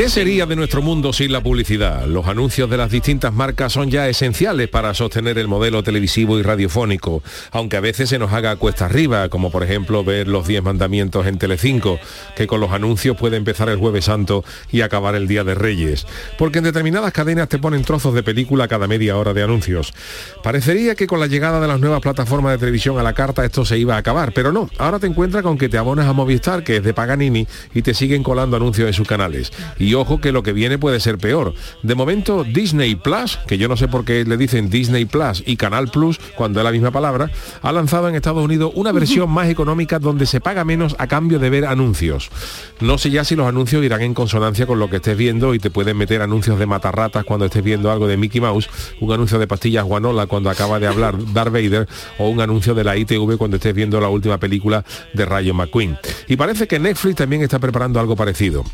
¿Qué sería de nuestro mundo sin la publicidad? Los anuncios de las distintas marcas son ya esenciales para sostener el modelo televisivo y radiofónico, aunque a veces se nos haga cuesta arriba, como por ejemplo ver los 10 mandamientos en Telecinco, que con los anuncios puede empezar el jueves santo y acabar el Día de Reyes, porque en determinadas cadenas te ponen trozos de película cada media hora de anuncios. Parecería que con la llegada de las nuevas plataformas de televisión a la carta esto se iba a acabar, pero no, ahora te encuentras con que te abonas a Movistar, que es de Paganini, y te siguen colando anuncios en sus canales. Y ojo que lo que viene puede ser peor. De momento, Disney Plus, que yo no sé por qué le dicen Disney Plus y Canal Plus cuando es la misma palabra, ha lanzado en Estados Unidos una versión más económica donde se paga menos a cambio de ver anuncios. No sé ya si los anuncios irán en consonancia con lo que estés viendo y te pueden meter anuncios de matarratas cuando estés viendo algo de Mickey Mouse, un anuncio de pastillas guanola cuando acaba de hablar Darth Vader o un anuncio de la ITV cuando estés viendo la última película de Rayo McQueen. Y parece que Netflix también está preparando algo parecido.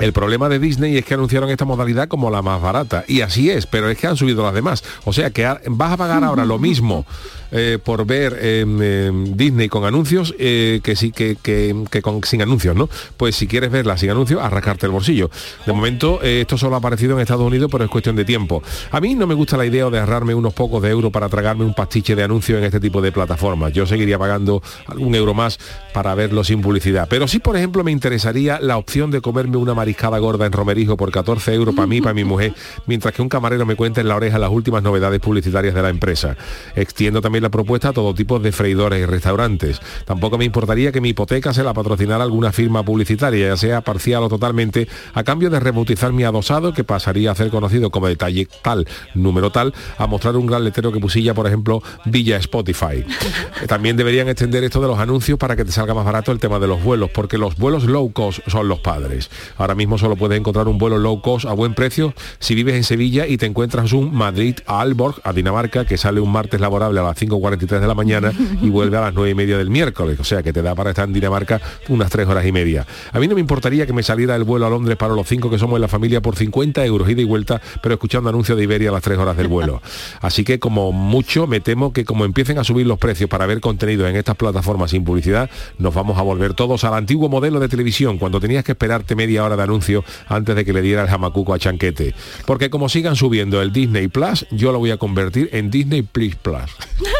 El problema de Disney es que anunciaron esta modalidad como la más barata. Y así es, pero es que han subido las demás. O sea que vas a pagar ahora lo mismo eh, por ver em, Disney con anuncios eh, que sí que, que, que con, sin anuncios, ¿no? Pues si quieres verla sin anuncios, arrascarte el bolsillo. De momento, eh, esto solo ha aparecido en Estados Unidos, pero es cuestión de tiempo. A mí no me gusta la idea de ahorrarme unos pocos de euros para tragarme un pastiche de anuncios en este tipo de plataformas. Yo seguiría pagando algún euro más para verlo sin publicidad. Pero sí, por ejemplo, me interesaría la opción de comerme una mariscada gorda en Romerijo por 14 euros para mí, para mi mujer, mientras que un camarero me cuenta en la oreja las últimas novedades publicitarias de la empresa. Extiendo también la propuesta a todo tipo de freidores y restaurantes. Tampoco me importaría que mi hipoteca se la patrocinara alguna firma publicitaria, ya sea parcial o totalmente, a cambio de rebautizar mi adosado, que pasaría a ser conocido como detalle tal, número tal, a mostrar un gran letrero que pusilla, por ejemplo, Villa Spotify. También deberían extender esto de los anuncios para que te salga más barato el tema de los vuelos, porque los vuelos low cost son los padres. Ahora mismo solo puedes encontrar un vuelo low cost a buen precio si vives en Sevilla y te encuentras un Madrid a Alborg, a Dinamarca, que sale un martes laborable a las 5.43 de la mañana y vuelve a las 9 y media del miércoles. O sea que te da para estar en Dinamarca unas 3 horas y media. A mí no me importaría que me saliera el vuelo a Londres para los 5 que somos en la familia por 50 euros ida y vuelta, pero escuchando anuncios de Iberia a las 3 horas del vuelo. Así que como mucho me temo que como empiecen a subir los precios para ver contenido en estas plataformas sin publicidad, nos vamos a volver todos al antiguo modelo de televisión, cuando tenías que esperarte media hora de anuncio antes de que le diera el jamacuco a Chanquete. Porque como sigan subiendo el Disney Plus, yo lo voy a convertir en Disney Plus Plus.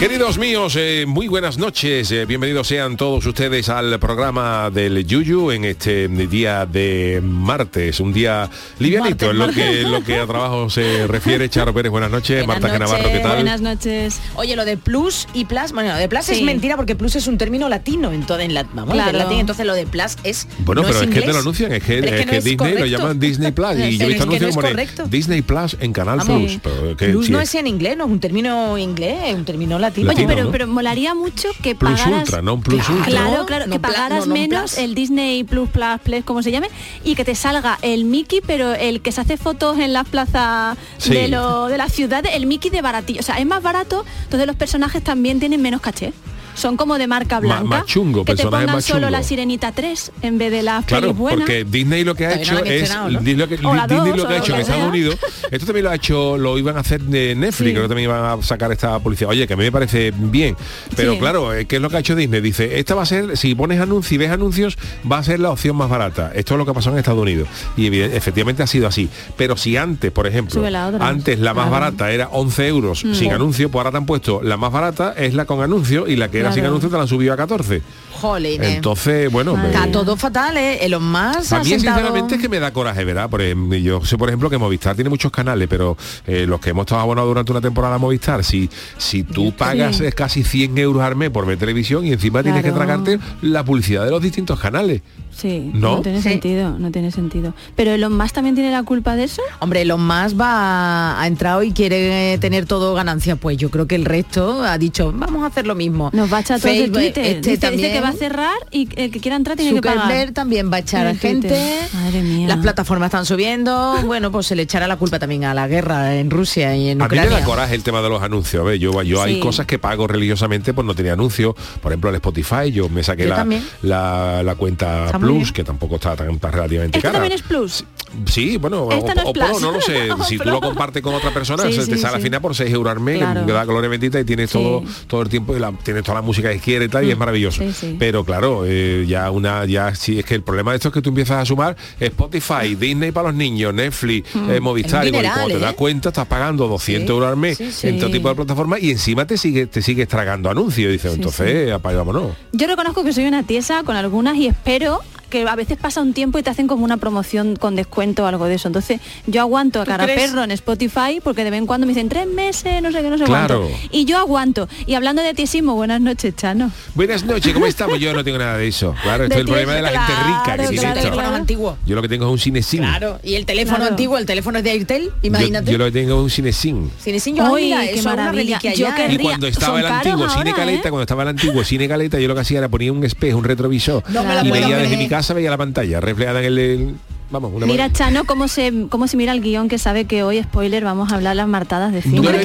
Queridos míos, eh, muy buenas noches. eh, bienvenidos sean todos ustedes al programa del Yuyu en este día de martes, un día livianito en lo que, lo que a trabajo se refiere. Charo Pérez, buenas noches. Buenas Marta noches, Genavarro, ¿qué tal? Buenas noches. Oye, lo de plus y plus, bueno, lo de plus es mentira porque plus es un término latino, entonces en la, vamos, Claro. del latín, entonces lo de plus es Bueno, no pero es, que te lo anuncian, es que, Pero es que no es Disney lo llaman Disney Plus y yo he Pero visto anuncios como. Disney Plus en Canal Vamos, Plus. Pero que, Plus sí, no es en inglés, no es un término inglés, es un término latino. Latino, Oye, pero, ¿no? pero molaría mucho que Plus pagaras... Ultra, no un Plus Claro. Ultra. Claro, claro, No que pagaras no, no menos plus. el Disney Plus Plus Plus, como se llame, y que te salga el Mickey, pero el que se hace fotos en las plazas Sí. de, lo, de la ciudad, el Mickey de baratillo. O sea, es más barato, entonces los personajes también tienen menos caché. Son como de marca Ma- blanca. más chungo, que te pongan más solo la Sirenita 3 en vez de las Claro, buenas. porque Disney lo que ha no hecho la es ¿no? Disney lo que, O la Disney dos, lo que ha hecho en la Estados. Unidos. Esto también lo ha hecho, lo iban a hacer de Netflix, Sí. creo que también iban a sacar esta publicidad. Oye, que a mí me parece bien, pero Sí. claro, eh, ¿qué es lo que ha hecho Disney? Dice, esta va a ser, si pones anuncios, si ves anuncios, va a ser la opción más barata. Esto es lo que pasó en Estados Unidos y evident- efectivamente ha sido así. Pero si antes, por ejemplo, la antes la más Claro. barata era 11 euros Mm. sin anuncio, pues ahora te han puesto la más barata es la con anuncio y la que era sin Claro. anuncio te la han subido a 14. Jolines. Entonces, bueno, me- Está todo fatal, ¿eh? Elon Musk a mí sentado- sinceramente es que me da coraje, ¿verdad? Porque mm, yo sé, por ejemplo, que Movistar tiene muchos canales, pero eh, los que hemos estado abonados durante una temporada a Movistar, si, si tú pagas eh, casi 100 euros al mes por ver televisión y encima tienes que tragarte la publicidad de los distintos canales. Sí, ¿No? no, tiene Sí. sentido, no tiene sentido. Pero Elon Musk también tiene la culpa de eso. Hombre, Elon Musk va, ha entrado y quiere tener todo ganancia. Pues yo creo que el resto ha dicho, vamos a hacer lo mismo. Nos va a echar de Facebook, Twitter. este dice, dice también. que va a cerrar y el que quiera entrar tiene que pagar. También va a echar a gente. Madre mía. Las plataformas están subiendo. Bueno, pues se le echará la culpa también a la guerra en Rusia y en A mí me Ucrania. da coraje el tema de los anuncios. A ver, yo, yo hay cosas que pago religiosamente por no tener anuncios. Por ejemplo, el Spotify, yo me saqué Yo la, la, la cuenta Está Plus, que tampoco está tan, relativamente ¿Esto cara. también es Plus? Sí, bueno, o, no es o Pro, no lo sé. Si tú lo compartes con otra persona, Sí, se te sí, sale al final por 6 euros al mes, Claro. que da gloria bendita y tienes Sí. todo todo el tiempo y la, tienes toda la música que quieres y tal, y es maravilloso. Pero claro, eh, ya una, ya sí, es que el problema de esto es que tú empiezas a sumar Spotify, Disney para los niños, Netflix, eh, Movistar, y cuando te das ¿eh? cuenta estás pagando 200 Sí, euros al mes sí, sí. en todo tipo de plataformas y encima te sigue te sigues tragando anuncios. Y dices, Sí, entonces, apaga, vámonos. Yo reconozco que soy una tiesa con algunas y espero que a veces pasa un tiempo y te hacen como una promoción con descuento o algo de eso. Entonces yo aguanto a cara perro en Spotify porque de vez en cuando me dicen tres meses, no sé qué, no sé Claro. cuánto. Y yo aguanto. Y hablando de tiesismo, buenas noches, Chano. Buenas noches, ¿cómo estamos? Yo no tengo nada de eso. Claro, De es el problema de la gente rica que claro, tiene claro, esto. antiguos. Yo lo que tengo es un cinesim. Claro, y el teléfono Claro. antiguo, el teléfono es de Airtel, imagínate. Yo, yo lo que tengo es un cinesim. Cinesin, yo, Uy, mira, qué eso es una maravilla. reliquia Yo querría- ¿eh? Y cuando estaba el antiguo ahora, cine caleta, ¿eh? cuando estaba el antiguo cine caleta, yo lo que hacía era poner un espejo, un retrovisor No me la y veía desde mi casa veía la pantalla reflejada en el- vamos, una Mira, Chano, cómo se, cómo se mira el guion que sabe que hoy, spoiler, vamos a hablar las martadas de cine. no lo he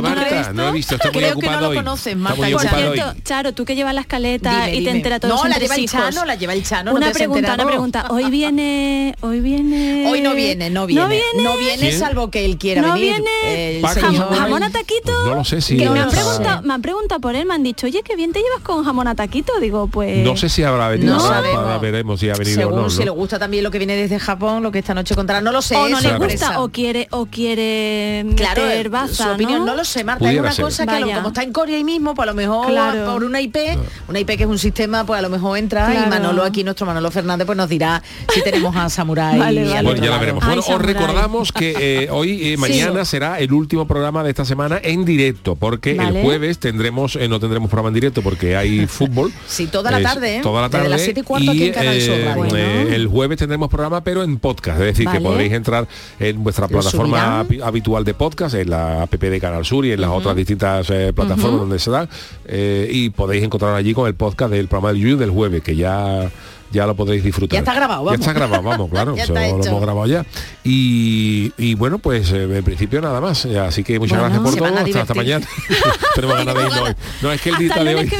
Marta, no lo he visto, está muy Creo que no ocupado lo hoy. conoces, Está Marta muy y Por Chano. hoy. cierto, Charo, tú que llevas la escaleta Dime, y te enteras todos No, los la lleva el. Chano, la lleva el Chano, no Una pregunta, una pregunta. Hoy viene, hoy viene. Hoy no viene, no viene. No viene. No viene, ¿Quién? salvo que él quiera No venir. viene. ¿no? Jamón a taquito. No lo sé si me han, preguntado, me han preguntado por él, me han dicho, oye, qué bien te llevas con jamón a taquito. Digo, pues. No sé si habrá venido, veremos si ha venido o no. si le gusta también lo que viene desde Japón, lo que esta noche contará. No lo sé. o no es le gusta, o quiere, o quiere Claro, meter baza, su opinión ¿no? no lo sé, Marta, Pudiera es una ser. cosa que como está en Corea ahí mismo, pues a lo mejor Claro. por una IP, una IP que es un sistema, pues a lo mejor entra y. Manolo aquí, nuestro Manolo Fernández, pues nos dirá si tenemos a Samurai Vale, al vale. Bueno, ya la veremos. Ay, Bueno, os recordamos que eh, hoy, eh, mañana será el último programa de esta semana en directo, porque Vale. el jueves tendremos, eh, no tendremos programa en directo porque hay fútbol. Sí, toda la tarde, ¿eh? Toda la Desde tarde. las siete y cuarto aquí en Canal Sur Radio. Bueno. eh, el jueves tendremos programa, pero en podcast, es decir, que podréis entrar en vuestra plataforma habitual de podcast, en la app de Canal Sur y en las otras distintas eh, plataformas donde se dan, eh, y podéis encontrar allí con el podcast del programa del Yuyu del jueves, que ya ya lo podréis disfrutar. Ya está grabado, Ya vamos. está grabado, vamos, claro. Ya lo hemos grabado ya. Y, y bueno, pues eh, en principio nada más. Eh, Así que muchas Bueno, gracias por todo. Hasta, hasta mañana. Tenemos ganas de irnos hoy. No, es que el día de hoy.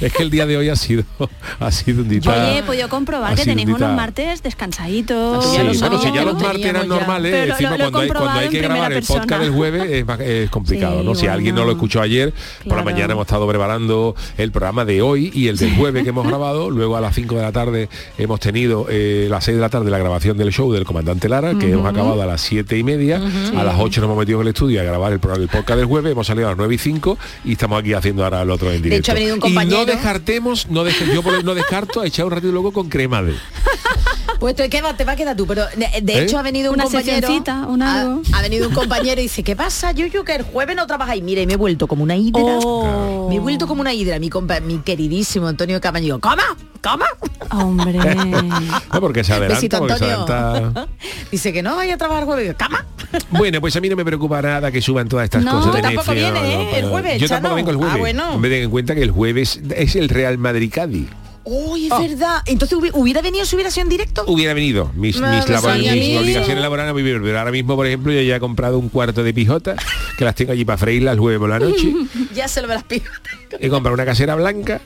Es que el día de hoy ha sido, ha sido un día. Oye, he podido comprobar que tenéis unos martes descansaditos. Sí, ya lo bueno, si ya los lo martes eran ya. normales, Pero lo- encima lo he cuando, hay, cuando hay que grabar el podcast del jueves es, más- es complicado, Sí, ¿no? Si alguien no lo escuchó ayer, por la mañana hemos estado preparando el programa de hoy y el del jueves que hemos grabado, luego a las 5 de la tarde hemos tenido eh, las 6 de la tarde la grabación del show del comandante Lara, que hemos acabado a las 7 y media, a las 8 nos hemos metido en el estudio a grabar el, programa, el podcast del jueves, hemos salido a las 9 y 5 y estamos aquí haciendo ahora el otro en directo. hecho, ha venido un y no compañero- descartemos, no deje- yo no descarto a echar un ratito luego con crema de. Pues te, queda- te va a quedar tú, pero de, de ¿Eh? hecho ha venido un Una compañero. sesioncita, un ha, algo. ha venido un compañero y dice, ¿qué pasa, Yuyu? Que el jueves no trabajáis. Mira, y me he vuelto como una hidra. Oh. Me he vuelto como una hidra, mi compa, mi queridísimo Antonio Camaño. ¿Cómo? ¿Cómo? Hombre. No, porque se adelanta, Besito, porque se Antonio. adelanta. Dice que no vaya a trabajar jueves. Digo, ¿Cómo? Bueno, pues a mí no me preocupa nada que suban todas estas No. cosas de tampoco Netflix, vienes, ¿eh? El jueves, Yo tampoco vengo el jueves. Ah, bueno. Me den en cuenta que el jueves es el Real Madrid Cádiz. Uy, es Ah. verdad. Entonces hubi- hubiera venido si hubiera sido en directo. Hubiera venido mis, No, mis, labor- mis obligaciones laborales me hubieran- pero ahora mismo, por ejemplo, yo ya he comprado un cuarto de pijotas que las tengo allí para freírlas el jueves por la noche. Ya se lo verás pijo. He comprado una casera blanca.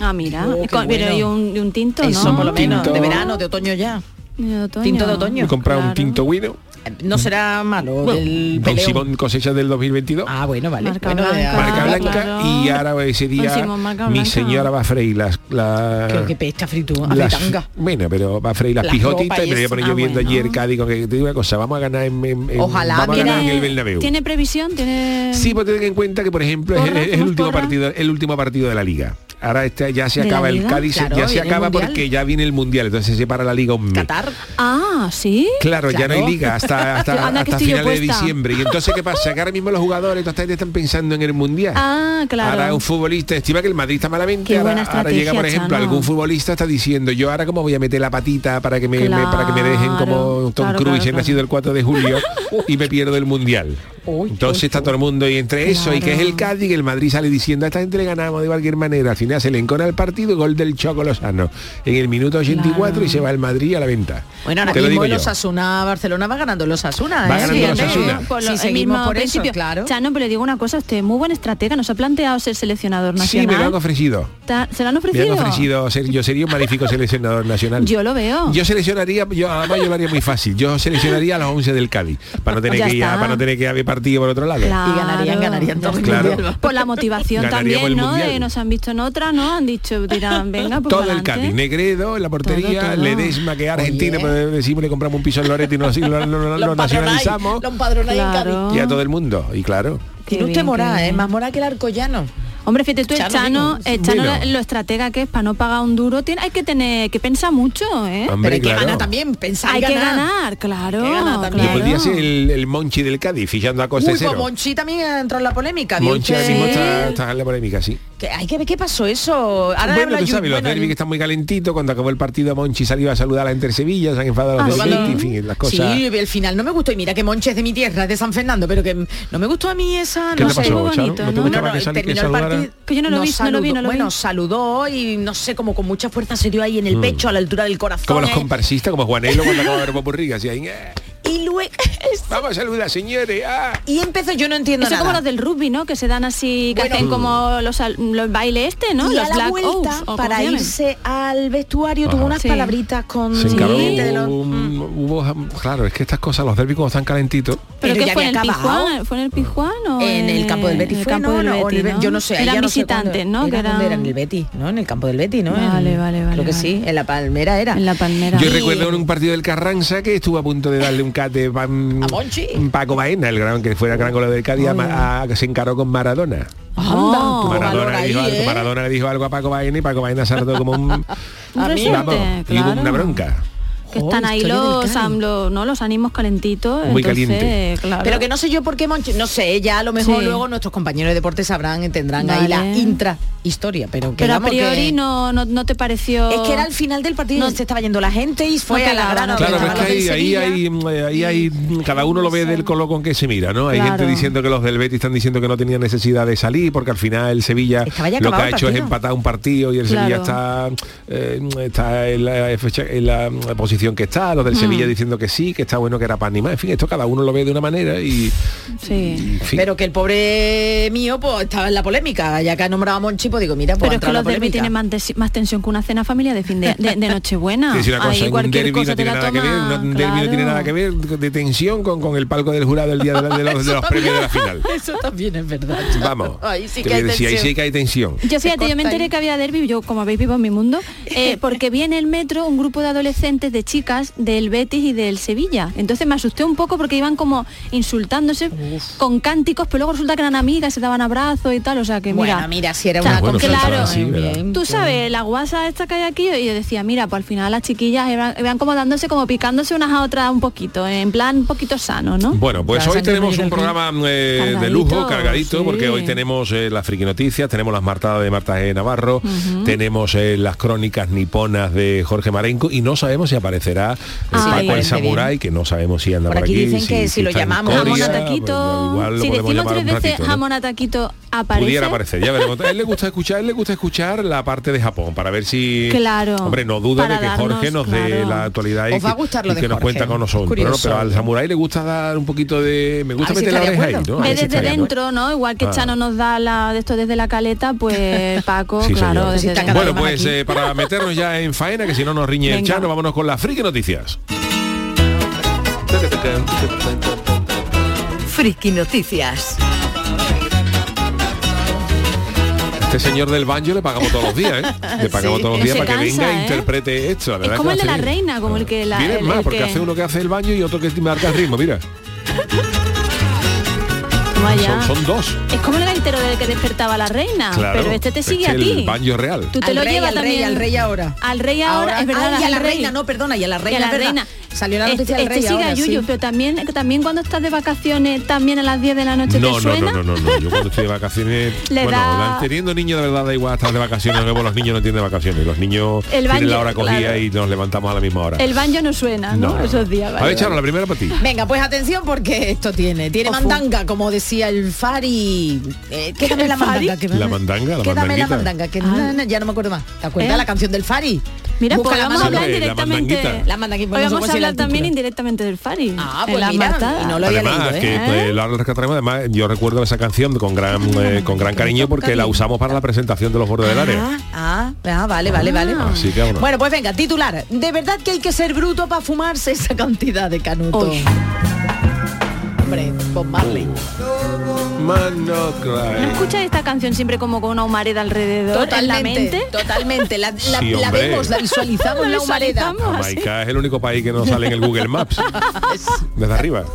Ah, mira. Oh, Y pero un, y un tinto, Eso ¿no? por lo menos, Tinto. de verano, de otoño ya. De otoño. Tinto de otoño. He comprado un tinto guino. No será malo Bueno, del Don. Simón cosecha del 2022. Ah, bueno, vale. Marca Bueno, blanca. Marca blanca claro. y ahora ese día Simón, mi señora va a freír las, la- Creo que pesta frito, a las- bueno, pero va a freír las Las pijotitas y me voy a poner Ah, yo viendo bueno. ayer Cádiz con que te digo una cosa, vamos a ganar en, en- en- Ojalá, vamos a ganar en el ¿Tiene, Bernabéu. ¿Tiene previsión? ¿Tiene...? Sí, pues ten en cuenta que por ejemplo es, ¿Porra? es el ¿Hacemos último porra? partido, el último partido de la liga. Ahora este, ya se ¿De la acaba el? Cádiz, Claro, ya se acaba porque ya viene el Mundial, entonces se para la liga un mes. Qatar. Ah, ¿sí? Claro, ya no hay liga hasta, hasta, hasta finales de diciembre. Y entonces, ¿qué pasa? Que ahora mismo los jugadores todos están pensando en el Mundial. Ah, claro. Ahora un futbolista estima que el Madrid está malamente. Ahora, llega, por ejemplo, Chano. algún futbolista está diciendo, yo ahora cómo voy a meter la patita para que me, me- para que me dejen como Tom Cruise, he nacido el 4 de julio y me pierdo el Mundial. Uy, Entonces está todo el mundo y entre eso y que es el Cádiz, que el Madrid sale diciendo a esta gente le ganamos de cualquier manera. Al final se le encona el partido, gol del Choco Lozano en el minuto 84 y se va el Madrid a la venta. Bueno, ahora Te lo mismo yo. Osasuna Barcelona va ganando el Osasuna, Va ¿eh? ganando el Fíjate. Osasuna. Por lo- seguimos mismo por eso, principio. claro. Chano, pero le digo una cosa, usted es muy buen estratega, nos ha planteado ser seleccionador Sí, nacional. me lo han ofrecido. ¿Se lo han Me ofrecido? han ofrecido ser, yo sería un magnífico seleccionador nacional. Yo lo veo. Yo seleccionaría, yo además yo lo haría muy fácil. Yo seleccionaría a los 11 del Cádiz para no tener Ya que ir para no tener que haber partido por otro lado. Claro. Y ganarían, ganarían Ya todo el está. Claro. Por la motivación también, ¿no? De- nos han visto en otra, ¿no? Han dicho, dirán, venga, pues todo el. Cádiz, Negredo en la portería, Todo, todo. Ledesma que es Argentina, Oye. pero decimos le compramos un piso en Loreto y nos, lo, lo- lo- lo nacionalizamos Claro. Cádiz. y a todo el mundo. Y claro, Tiene usted morada, ¿eh? Más morada que el arcollano. Hombre, fíjate tú, Chano, el Chano lo estratega que es para no pagar un duro, tiene, hay que tener, que pensar mucho, ¿eh? Hombre, Pero hay que ganar también, pensar hay y que ganar. claro. Hay que ganar también. Y claro. podría ser el, el Monchi del Cádiz, fichando a coste Uy, cero. pues Monchi también entró en la polémica. ¿vio Monchi ahora mismo está, está en la polémica, sí. Que hay que ver qué pasó eso. Ahora bueno, habla tú sabes, los bueno, derbis que están muy calentitos, cuando acabó el partido Monchi salió a saludar a la Inter Sevilla, se han enfadado los Ah. Betis, en fin, las cosas. Sí, el final no me gustó. Y mira que Monchi es de mi tierra, es de San Fernando, pero que no me gustó a mí esa. ¿Qué no te sé. pasó, muy bonito, ¿No te ¿no? gustaba No, no, que, sali- que terminó el saludara? Partido. Que yo no lo vi, no lo vi, no lo vi. Bueno, saludó y no sé, como con mucha fuerza se dio ahí en el pecho, a la altura del corazón. Mm. Como los ¿eh? comparsistas, como Juanelo cuando acaba de ver Popurrí, así ahí, eh, Y luego... vamos a saludar, señores. ah. y empezó, yo no entiendo Eso nada. como los del rugby, ¿no? Que se dan así, que Bueno. hacen como los, los bailes este, ¿no? y los a la Black vuelta, Oaks, para irse al vestuario, tuvo unas Sí. palabritas con Se encaró, gente de los- hubo, un- hubo- claro, es que estas cosas, los derbis como están calentitos, ¿Pero, Pero qué ya fue en el? ¿Fue en el Pizjuán o En el campo del Betis fue, campo ¿no? del No, Betis, Yo no sé, Eran ya no sé visitantes, cuándo- ¿no? Era, Que ¿dónde eran... el Betis, ¿no? En el campo del Betis, ¿no? Vale, vale, vale, Creo que vale. sí, en la Palmera era. En la Palmera. Yo Y- recuerdo en un partido del Carranza que estuvo a punto de darle un cate pa- ¿A Monchi? Paco Baena, el gran que fuera el gran goleador del Cádiz, a que se encaró con Maradona. Oh. Maradona, le dijo ahí, algo, ¿eh? Maradona le dijo algo a Paco Baena y Paco Baena se como un, Un A mí, vamos, y hubo una bronca. Que Jo, están ahí historia los, los, ¿no? los ánimos calentitos. Muy entonces, caliente. Claro. Pero que no sé yo por qué Monchi, no sé, ya a lo mejor Sí. luego nuestros compañeros de deporte sabrán, tendrán ahí la Vale. intrahistoria, pero que Pero a priori que- no, no, no te pareció... Es que era el final del partido, No- se estaba yendo la gente y fue No a la pegaba, gran no Claro, pero es que ahí, ahí hay, ahí hay, cada uno lo ve del color con que se mira, ¿no? Hay Claro. gente diciendo que los del Betis están diciendo que no tenían necesidad de salir porque al final el Sevilla lo que ha hecho es empatar un partido y el Claro. Sevilla está, eh, está en, la, en la posición que está, Mm. los del Sevilla diciendo que sí, que está bueno que era para animar. En fin, esto cada uno lo ve de una manera y, Sí. y, en fin. Pero que el pobre mío pues estaba en la polémica, ya que ha nombrado a Monchi, pues digo, mira, pues Pero es que los tienen más, tensi- más tensión que una cena familiar de fin de, de, de Nochebuena. Una cosa, Ahí cualquier cosa no tiene que ver, un no tiene nada que ver de tensión con, con el palco del jurado el día de, la- de los, de los premios de la final. Eso también es verdad. Vamos, Ahí sí que hay decir, ahí tensión. sí que hay tensión. Yo fíjate, yo me enteré ahí. que había derby, yo como habéis vivo en mi mundo, eh, porque vi en el metro un grupo de adolescentes, de chicas, del Betis y del Sevilla. Entonces me asusté un poco porque iban como insultándose con cánticos, pero luego resulta que eran amigas, se daban abrazos y tal, o sea que mira... Bueno, mira, si era O sea, una bueno, cosa claro. Tú sabes, la guasa esta que hay aquí, y yo decía, mira, pues al final las chiquillas iban, iban como dándose, como picándose unas a otras un poquito, en plan un poquito sano, ¿no? Bueno, pues hoy tenemos un programa eh, de lujo, cargadito, sí. porque hoy tenemos eh, las friki noticias, tenemos las martadas de Marta G. Navarro, tenemos eh, las crónicas niponas de Jorge Marenco y no sabemos si aparecerá Ay. Paco el Samurái, que no sabemos si anda Por por, aquí dicen que si lo llamamos Jamón Coria, a pues, taquito. lo si decimos tres veces ratito, ¿no? jamón a taquito, aparece. Pudiera aparecer, ya veremos. A él le gusta escuchar, a él le gusta escuchar la parte de Japón para ver si Claro, Hombre, no duda de que Jorge darnos, nos dé claro. la actualidad y Os va a gustar lo y de que nos cuenta con nosotros. Pero, pero al samurái le gusta dar un poquito de. Me gusta meter la oreja ahí. ¿no? Desde dentro, ¿no? Igual que Ah. Chano nos da la de esto desde la caleta, pues Paco, claro, Bueno, pues eh, para meternos ya en faena, que si no nos riñe el. Chano, vámonos con las friki noticias. Friki Noticias. Este señor del banjo le pagamos todos los días, ¿eh? Le pagamos Sí. todos los días para que venga e ¿eh? interprete esto. la Es verdad como el de la reina, como el que la- el- más, el porque que- hace uno que hace el baño y otro que marca el ritmo, mira. ¿Cómo Vaya. Son, son dos. Es como el gaitero del que despertaba a la reina, Claro. pero este te sigue a ti. El baño real. Tú te Al lo rey, llevas al rey, también. al rey ahora. Al rey ahora, es verdad. Ay, a al la rey. reina, no, perdona, y a la Y a reina, la reina. Salió la noticia este, del rey este sigue ahora, a Yuyu, sí. pero también, también cuando estás de vacaciones, también a las 10 de la noche No, te no, suena. no, no, no, no. Yo cuando estoy de vacaciones, Le bueno, da- teniendo niños de verdad da igual estar de vacaciones, luego los niños no tienen de vacaciones, los niños El tienen baño, la hora cogida claro. y nos levantamos a la misma hora. El banjo no suena, ¿no? Esos días. a vale, ver, Charo, vale. la primera para ti. Venga, pues atención porque esto tiene. Tiene Ojo. mandanga, como decía el Fari. Eh, quédame ¿El la mandanga. que me- La mandanga, la Quédame la mandanga, que Ah. na, na, ya no me acuerdo más. ¿Te acuerdas ¿Eh? la canción del Fari? Mira, Busca pues vamos a hablar directamente. La. La mandanga, Hoy vamos a hablar también indirectamente del Fari. Ah, pues la mira, y no lo había Además, leído, ¿eh? que pues, la rescataremos, además yo recuerdo esa canción con gran eh, con gran cariño porque la usamos para la presentación de los bordes del área. Ah, ah, ah, vale, vale, vale. Así que bueno. Bueno, pues venga, titular. De verdad que hay que ser bruto para fumarse esa cantidad de canuto. Uy. Hombre, Bob Marley. Man, no ¿No cry. escuchas esta canción siempre como con una humareda alrededor en la mente? totalmente. La, la- Sí, la hombre. vemos, la visualizamos La la humareda. Jamaica es el único país que no sale en el Google Maps. Desde arriba.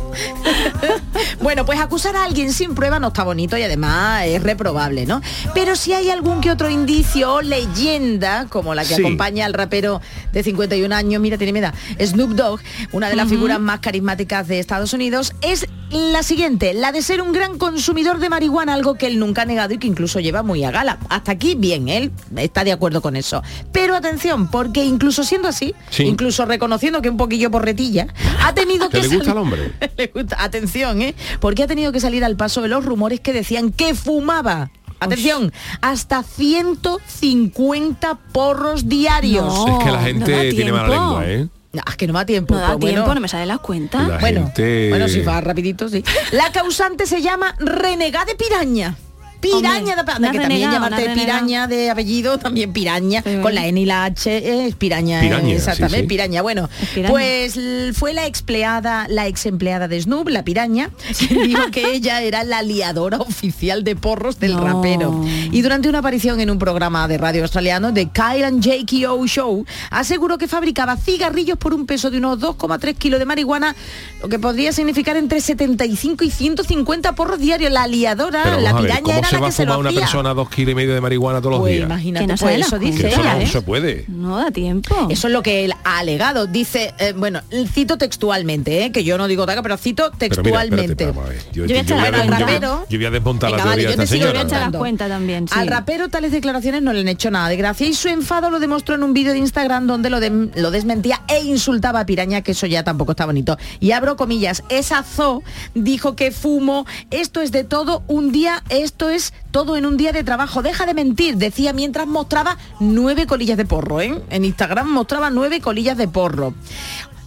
Bueno, pues acusar a alguien sin prueba no está bonito y además es reprobable, ¿no? Pero si hay algún que otro indicio o leyenda, como la que Sí. acompaña al rapero de 51 años, mira, tiene miedo, Snoop Dogg, una de las figuras más carismáticas de Estados Unidos, es la siguiente, la de ser un gran consumidor de marihuana, algo que él nunca ha negado y que incluso lleva muy a gala. Hasta aquí, bien, él está de acuerdo con eso. Pero atención, porque incluso siendo así, Sí. incluso reconociendo que un poquillo porretilla, ha tenido ¿Que le gusta al hombre? le gusta. Atención, ¿eh? Porque ha tenido que salir al paso de los rumores que decían que fumaba. Atención, hasta 150 porros diarios. No. es que la gente tiene mala lengua, ¿eh? Ah, es que no me da tiempo. No da pues bueno. tiempo, no me cuentas. La Bueno, gente- bueno, si va rapidito, sí. La causante se llama renegada de piraña. Piraña Hombre, de, que también llamarte piraña de apellido, también piraña, Sí. con la N y la H es piraña, Piraña, eh, exactamente, sí, sí. piraña. Bueno, pues fue la empleada, la ex empleada de Snoop, la piraña, que dijo que ella era la liadora oficial de porros del No. rapero. Y durante una aparición en un programa de radio australiano de Kyle and Jakey O Show, aseguró que fabricaba cigarrillos por un peso de unos 2,3 kilos de marihuana, lo que podría significar entre 75 y 150 porros diarios. La liadora, Pero la piraña ¿cómo era se va a fumar una persona dos kilos y medio de marihuana todos los Pues días? imagínate, no pues eso dice eso ella, no ¿eh? se puede. No da tiempo. Eso es lo que él ha alegado. Dice, eh, bueno, cito textualmente, eh, que yo no digo taca, pero cito Pero mira, espérate, textualmente. Yo, Yo voy a echar la des- cuenta. yo voy- Rapero. yo voy a desmontar Venga, la vale, teoría yo de esta te sigo, señora. voy a echar las cuentas también, sí. Al rapero tales declaraciones no le han hecho nada de gracia y su enfado lo demostró en un vídeo de Instagram donde lo, lo desmentía e insultaba a Piraña, que eso ya tampoco está bonito. Y abro comillas, esa zo dijo que fumo, esto es de todo un día, esto es todo en un día de trabajo, deja de mentir, decía mientras mostraba nueve colillas de porro, ¿eh? En Instagram mostraba nueve colillas de porro.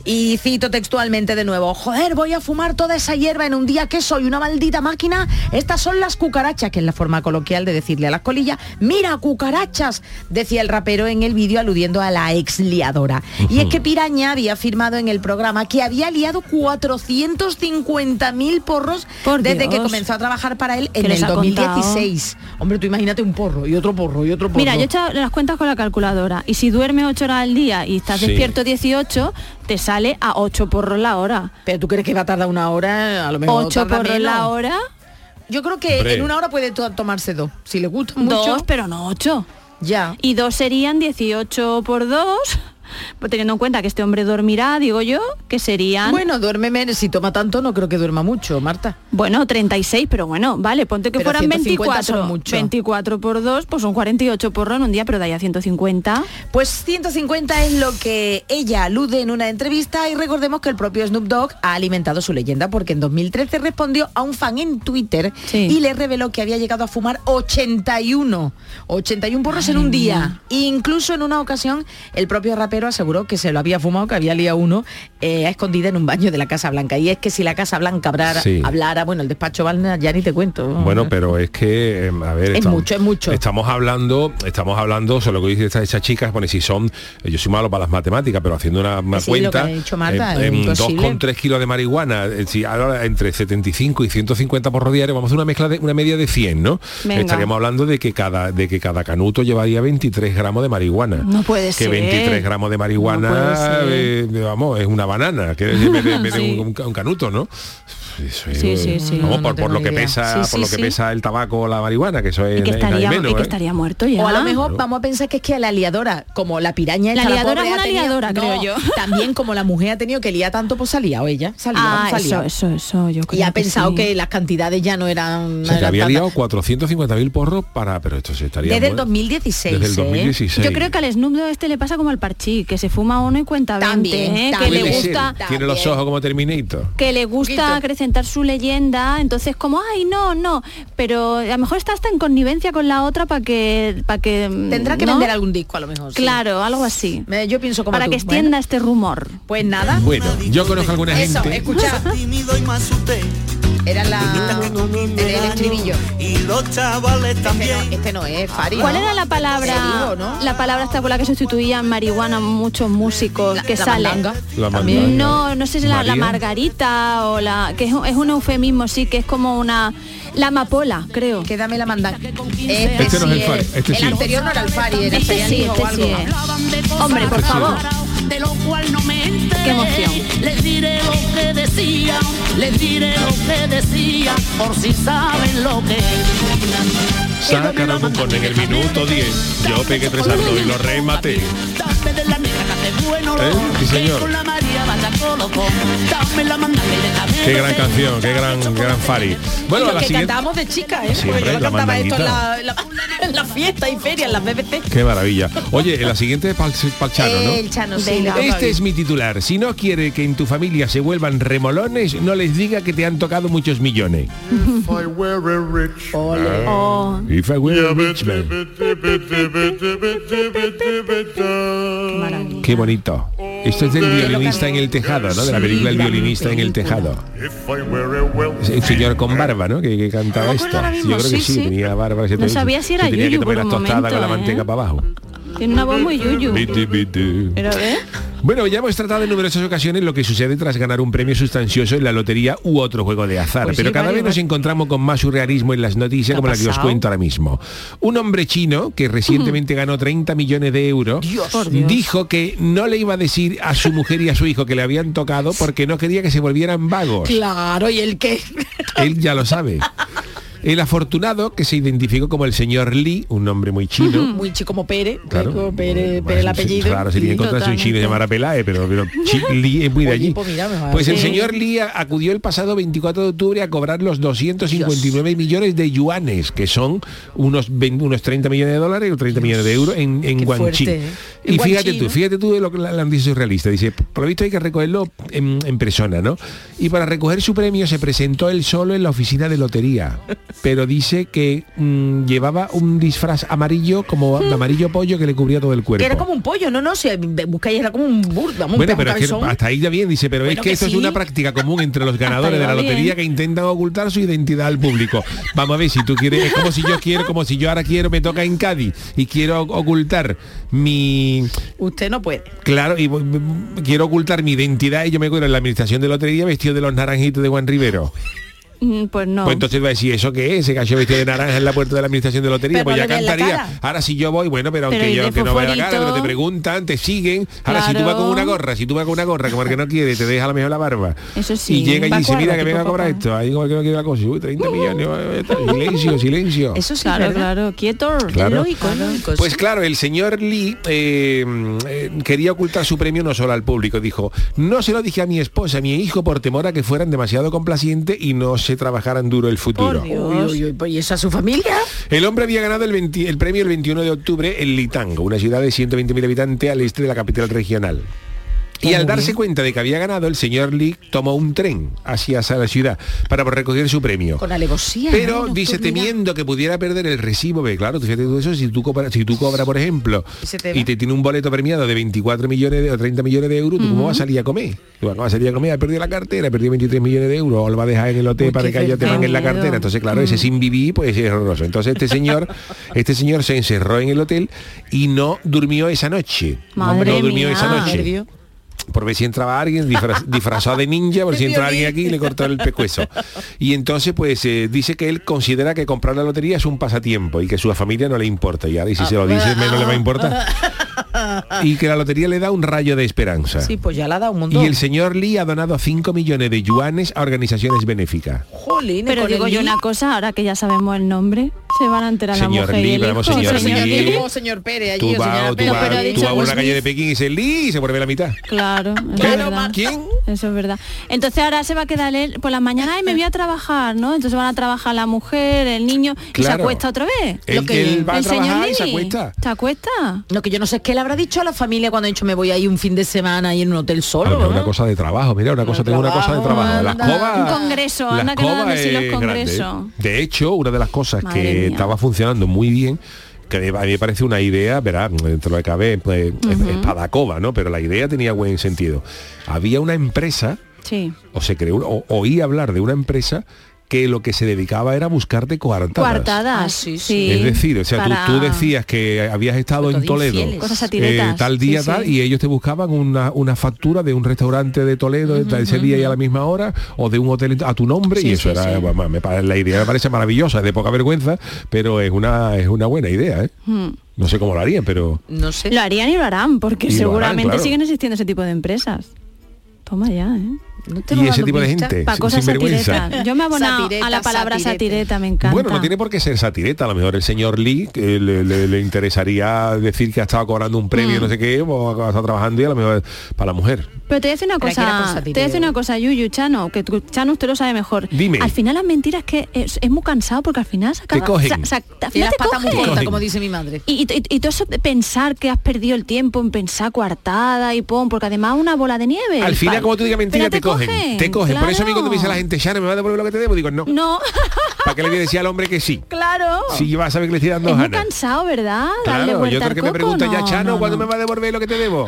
Y cito textualmente de nuevo, joder, voy a fumar toda esa hierba en un día que soy una maldita máquina. Estas son las cucarachas, que es la forma coloquial de decirle a las colillas, mira, cucarachas, decía el rapero en el vídeo aludiendo a la ex liadora. Y es que Piraña había afirmado en el programa que había liado 450 mil porros Por desde que comenzó a trabajar para él en el ha contado. 2016. Hombre, tú imagínate un porro y otro porro y otro porro. Mira, yo he echado las cuentas con la calculadora y si duermes 8 horas al día y estás Sí. despierto 18, te sale a 8 porros la hora. Pero tú crees que va a tardar una hora, a lo mejor 8 tarda porros menos. la hora, Yo creo que Hombre. en una hora puede to- tomarse dos. Si le gusta mucho, dos, pero no 8. ya. Y dos serían 18 por 2, pues teniendo en cuenta que este hombre dormirá, digo yo, que serían... Bueno, duerme menos. Si toma tanto, no creo que duerma mucho, Marta. Bueno, 36, pero bueno, vale, ponte que Pero fueran 150 24. son mucho. 24 por 2, pues son 48 porros en un día, pero de ahí a 150. Pues 150 es lo que ella alude en una entrevista y recordemos que el propio Snoop Dogg ha alimentado su leyenda porque en 2013 respondió a un fan en Twitter Sí. y le reveló que había llegado a fumar 81. 81 porros en un día. Incluso en una ocasión el propio rapero aseguró que se lo había fumado, que había liado uno eh, a escondida en un baño de la Casa Blanca. Y es que si la Casa Blanca hablara, Sí. hablara bueno, el despacho Balna ya ni te cuento. Bueno, pero es que, eh, a ver, Es mucho, es mucho. Estamos hablando, estamos hablando, sobre lo que dice esta, esta chica, bueno, si son, yo soy malo para las matemáticas, pero haciendo una, una Sí, cuenta, Marta, eh, en imposible. 2,3 kilos de marihuana, eh, si ahora entre 75 y 150 por diario, vamos a hacer una mezcla de una media de 100, ¿no? Venga. Estaríamos hablando de que cada de que cada canuto llevaría 23 gramos de marihuana. No puede que ser. 23 gramos de marihuana, No ser. eh, vamos, es una banana, que en vez de- en vez de Sí. un, un canuto, ¿no? Eso Sí, sí, sí. Vamos, No, no por, lo que idea. pesa, Sí, por lo que sí. pesa el tabaco o la marihuana, que eso es Y que es estaría, menos, y que ¿eh? estaría muerto ya. O a lo mejor Claro. vamos a pensar que es que la liadora, como la piraña La liadora pobre es ha una tenido- liadora, no, creo yo. También como la mujer ha tenido que liar tanto, pues salía o ella. Salía, Ah, salía. eso, eso, eso, yo creo Y ha que pensado sí. que las cantidades ya no eran... O sea, que había liado 450.000 porros para... Pero esto se estaría... Desde el muerto. 2016. Desde el ¿eh? 2016. Yo creo que al Snoop este le pasa como al Parchí, que se fuma uno y cuenta 20, También, ¿eh? que le gusta Tiene los ojos como Terminator. que le gusta Poquito. Acrecentar su leyenda, entonces como, ay, no, no, pero a lo mejor está hasta en connivencia con la otra para que para que Tendrá que ¿no? vender algún disco a lo mejor. sí. Claro, algo así. Me- Yo pienso como Para tú. que extienda Bueno, este rumor. pues nada. Bueno, yo conozco a alguna Eso, gente... escucha. Era la... El estribillo. Y los chavales Este también. no, este no es, Fari. ¿Cuál ¿no? era la palabra? Te digo, ¿no? La palabra esta por la que sustituían marihuana muchos músicos que la salen. mandanga. La mandanga. No, no sé si la, la margarita o la que es, un- es un eufemismo, sí, que es como una la amapola, creo. Quédame la mandanga. Este no es el Fari, este el sí. anterior no era el Fari, era Este sí, este algo. sí es. Hombre, por favor. De lo cual no me enteré. Qué emoción. Les diré lo que decía, les diré lo que decía, por si saben lo que es. Sacaron un con en el minuto 10. Yo pegué tres a y lo rematé. ¿Eh? Sí, señor. Qué gran canción, qué gran, gran Fari. Bueno, lo la que siguiente... cantábamos de chica, ¿eh? Siempre, Porque yo lo la cantaba esto en la, en la, en la fiesta y feria, en las BBC. Qué maravilla. Oye, en la siguiente es para el Chano, ¿no? El Chano, sí, Venga. Este es mi titular. Si no quiere que en tu familia se vuelvan remolones, no les diga que te han tocado muchos millones. Oh, If I were a rich man. qué maravilla. Qué bonito. Esto es del violinista en el tejado, ¿no? De la película El violinista en el tejado. Es El señor con barba, ¿no? Que, que cantaba esto. Yo creo que sí, tenía barba. se No sabía si era se tenía que tomar las tostadas con la ¿eh? manteca para abajo. Tiene una voz muy yuyu. Biti, biti. Pero ¿ves? Bueno, ya hemos tratado en numerosas ocasiones lo que sucede tras ganar un premio sustancioso en la lotería u otro juego de azar, Pues pero sí, cada vez nos encontramos con más surrealismo en las noticias ¿Qué ha como la que os pasado? cuento ahora mismo. Un hombre chino que recientemente ganó 30 millones de euros Dios. dijo que no le iba a decir a su mujer y a su hijo que le habían tocado porque no quería que se volvieran vagos. Claro, ¿y el qué? Él ya lo sabe. El afortunado, que se identificó como el señor Li, un nombre muy chino, Muy chico como Pérez, Claro. como Pérez, Pérez el apellido. Claro, sería encontrarse un chino llamar a Pelae, pero, pero Li es muy de allí. pues Pues el señor a- acudió el pasado 24 de octubre a cobrar los 259 millones de yuanes, que son unos, 20 unos 30 millones de dólares o 30 millones de euros en, en Guangxi. fuerte, ¿eh? Y fíjate tú, ¿no? fíjate tú de lo que la, la noticia surrealista. Dice, por lo visto hay que recogerlo en, en persona, ¿no? Y para recoger su premio se presentó él solo en la oficina de lotería. Pero dice que mm, llevaba un disfraz amarillo, como de amarillo pollo, que le cubría todo el cuerpo. Que era como un pollo, no, no, si buscáis era como un burdo, vamos, Bueno, un pero es que cabezón. hasta ahí ya bien, dice, pero Bueno, es que, que esto es una práctica común entre los ganadores de la lotería que intentan ocultar su identidad al público. Vamos a ver, si tú quieres, es como si yo quiero, como si yo ahora quiero, me toca en Cádiz y quiero ocultar mi, Usted no puede. claro, y quiero ocultar mi identidad y yo me acuerdo en la administración de lotería vestido de los naranjitos de Juan Rivero. Mm, Pues no. Pues entonces va a decir, ¿eso qué es? Se cayó vestido de naranja en la puerta de la administración de lotería. Pero pues ya cantaría. Ahora si yo voy, bueno, pero, aunque yo que no vea la cara, pero te preguntan, te siguen. Ahora si tú vas con una gorra, si tú vas con una gorra, como el que no quiere, te deja a lo mejor la barba. Eso sí. Y llega y dice, mira que venga a cobrar papá. esto. Ahí como el que no quiere la cosa. Uy, 30 millones. eh, eh, Silencio, silencio. Eso sí, Claro, ¿verdad? claro, quieto. Claro. Lógico, lógico, Pues sí. claro, el señor Lee eh, eh, quería ocultar su premio no solo al público. Dijo, no se lo dije a mi esposa, a mi hijo, por temor a que fueran demasiado complacientes y no se trabajaran duro el futuro. Por Dios. Uy, uy, uy, pues, ¿y eso a su familia? El hombre había ganado el, 20 el premio el 21 de octubre en Litango, una ciudad de 120.000 habitantes al este de la capital regional. Y al darse cuenta de que había ganado, el señor Lee tomó un tren hacia la ciudad para recoger su premio. Con alevosía. Pero ¿no? dice, temiendo que pudiera perder el recibo, porque claro, tú fíjate tú eso, si tú cobras, si tú cobras, por ejemplo, te y te tiene un boleto premiado de 24 millones de, o 30 millones de euros, ¿tú cómo vas a salir a comer? Tú vas a salir a comer, ha perdido la cartera, ha perdido 23 millones de euros, o lo va a dejar en el hotel Uy, para que haya te en la cartera. Entonces, claro, ese sin vivir, pues es horroroso. Entonces este señor, este señor se encerró en el hotel y no durmió esa noche. Madre no durmió mía. esa noche. Por ver si entraba alguien disfraz- disfrazado de ninja, por si entra alguien aquí y le cortó el pescuezo. Y entonces, pues, eh, dice que él considera que comprar la lotería es un pasatiempo y que su familia no le importa. Y ahora, y si se lo dice, menos le va a importar. y que la lotería le da un rayo de esperanza. Sí, pues ya la dado un montón. Y el señor Lee ha donado 5 millones de yuanes a organizaciones benéficas. Jolín, Pero digo yo Lee. una cosa, ahora que ya sabemos el nombre, se van a enterar Señor la mujer Lee, y el hijo. señor Señor Lee. Lee o señor Pérez allí, Tú o señora vas, tú Pérez. vas, tú a una calle de. Pekín y dice Lee y se vuelve la mitad. Claro, eso es verdad. ¿Quién? Eso es verdad. Entonces ahora se va a quedar él por la mañana y me voy a trabajar, ¿no? Entonces van a trabajar la mujer, el niño y se Claro. acuesta otra vez. Él- él va a el señor trabajar y se Lee. acuesta. ¿Se acuesta? Lo que yo no sé es qué le habrá dicho a la familia cuando ha dicho me voy ahí un fin de semana y en un hotel A solo. lo ¿no? una cosa de trabajo, mira, una cosa, tengo una cosa de trabajo. La escoba, Un congreso, la anda que sí los congresos. De hecho, una de las cosas Madre que estaba funcionando muy bien que a mí me parece una idea, verá, dentro de cabe, pues, es- es padacoba, ¿no? Pero la idea tenía buen sentido. Había una empresa, Sí. o se creó, o oí hablar de una empresa que lo que se dedicaba era a buscarte coartadas. Coartadas. Ah, sí, sí. Es decir, o sea, tú- para- tú, decías que habías estado en Toledo eh, tal día Sí, tal sí. y ellos te buscaban una, una factura de un restaurante de Toledo de ese día y a la misma hora o de un hotel a tu nombre Sí, y eso sí, era sí. vamos, me la idea me parece maravillosa, es de poca vergüenza, pero es una es una buena idea, ¿eh? Hmm. No sé cómo lo harían, pero No sé. Lo harían y lo harán, porque Y lo harán, seguramente claro. siguen existiendo ese tipo de empresas. Toma ya, ¿eh? No y ese tipo de gente Para sin- cosas. Yo me abono Satireta, a la palabra satirete. satireta, me encanta. Bueno, no tiene por qué ser satireta, a lo mejor el señor Lee que le, le- le interesaría decir que ha estado cobrando un premio, Mm. no sé qué, o ha estado trabajando y a lo mejor para la mujer. Pero te voy a decir una cosa, te voy a decir una cosa, Yuyu, Chano, que tú- Chano usted lo sabe mejor. Dime. Al final las mentiras que es, es muy cansado porque al final se acaba, cogen. sa- sa- al Tiene final las te patas muy cogen. como dice mi madre. Y, y- y todo eso de pensar que has perdido el tiempo en pensar coartada y pon, porque además una bola de nieve. Al final, como tú digas mentira, te, cogen. Te cogen. Por eso a mí cuando me dice la gente, Shana, ¿me va a devolver lo que te debo? Digo, no. No, ¿Para qué le voy a decir al hombre que sí? claro. Si vas a saber que le estoy dando es muy cansado, ¿verdad? Darle Claro, yo creo que me pregunta ya, no, Chano, no, ¿cuándo no. me va a devolver lo que te debo?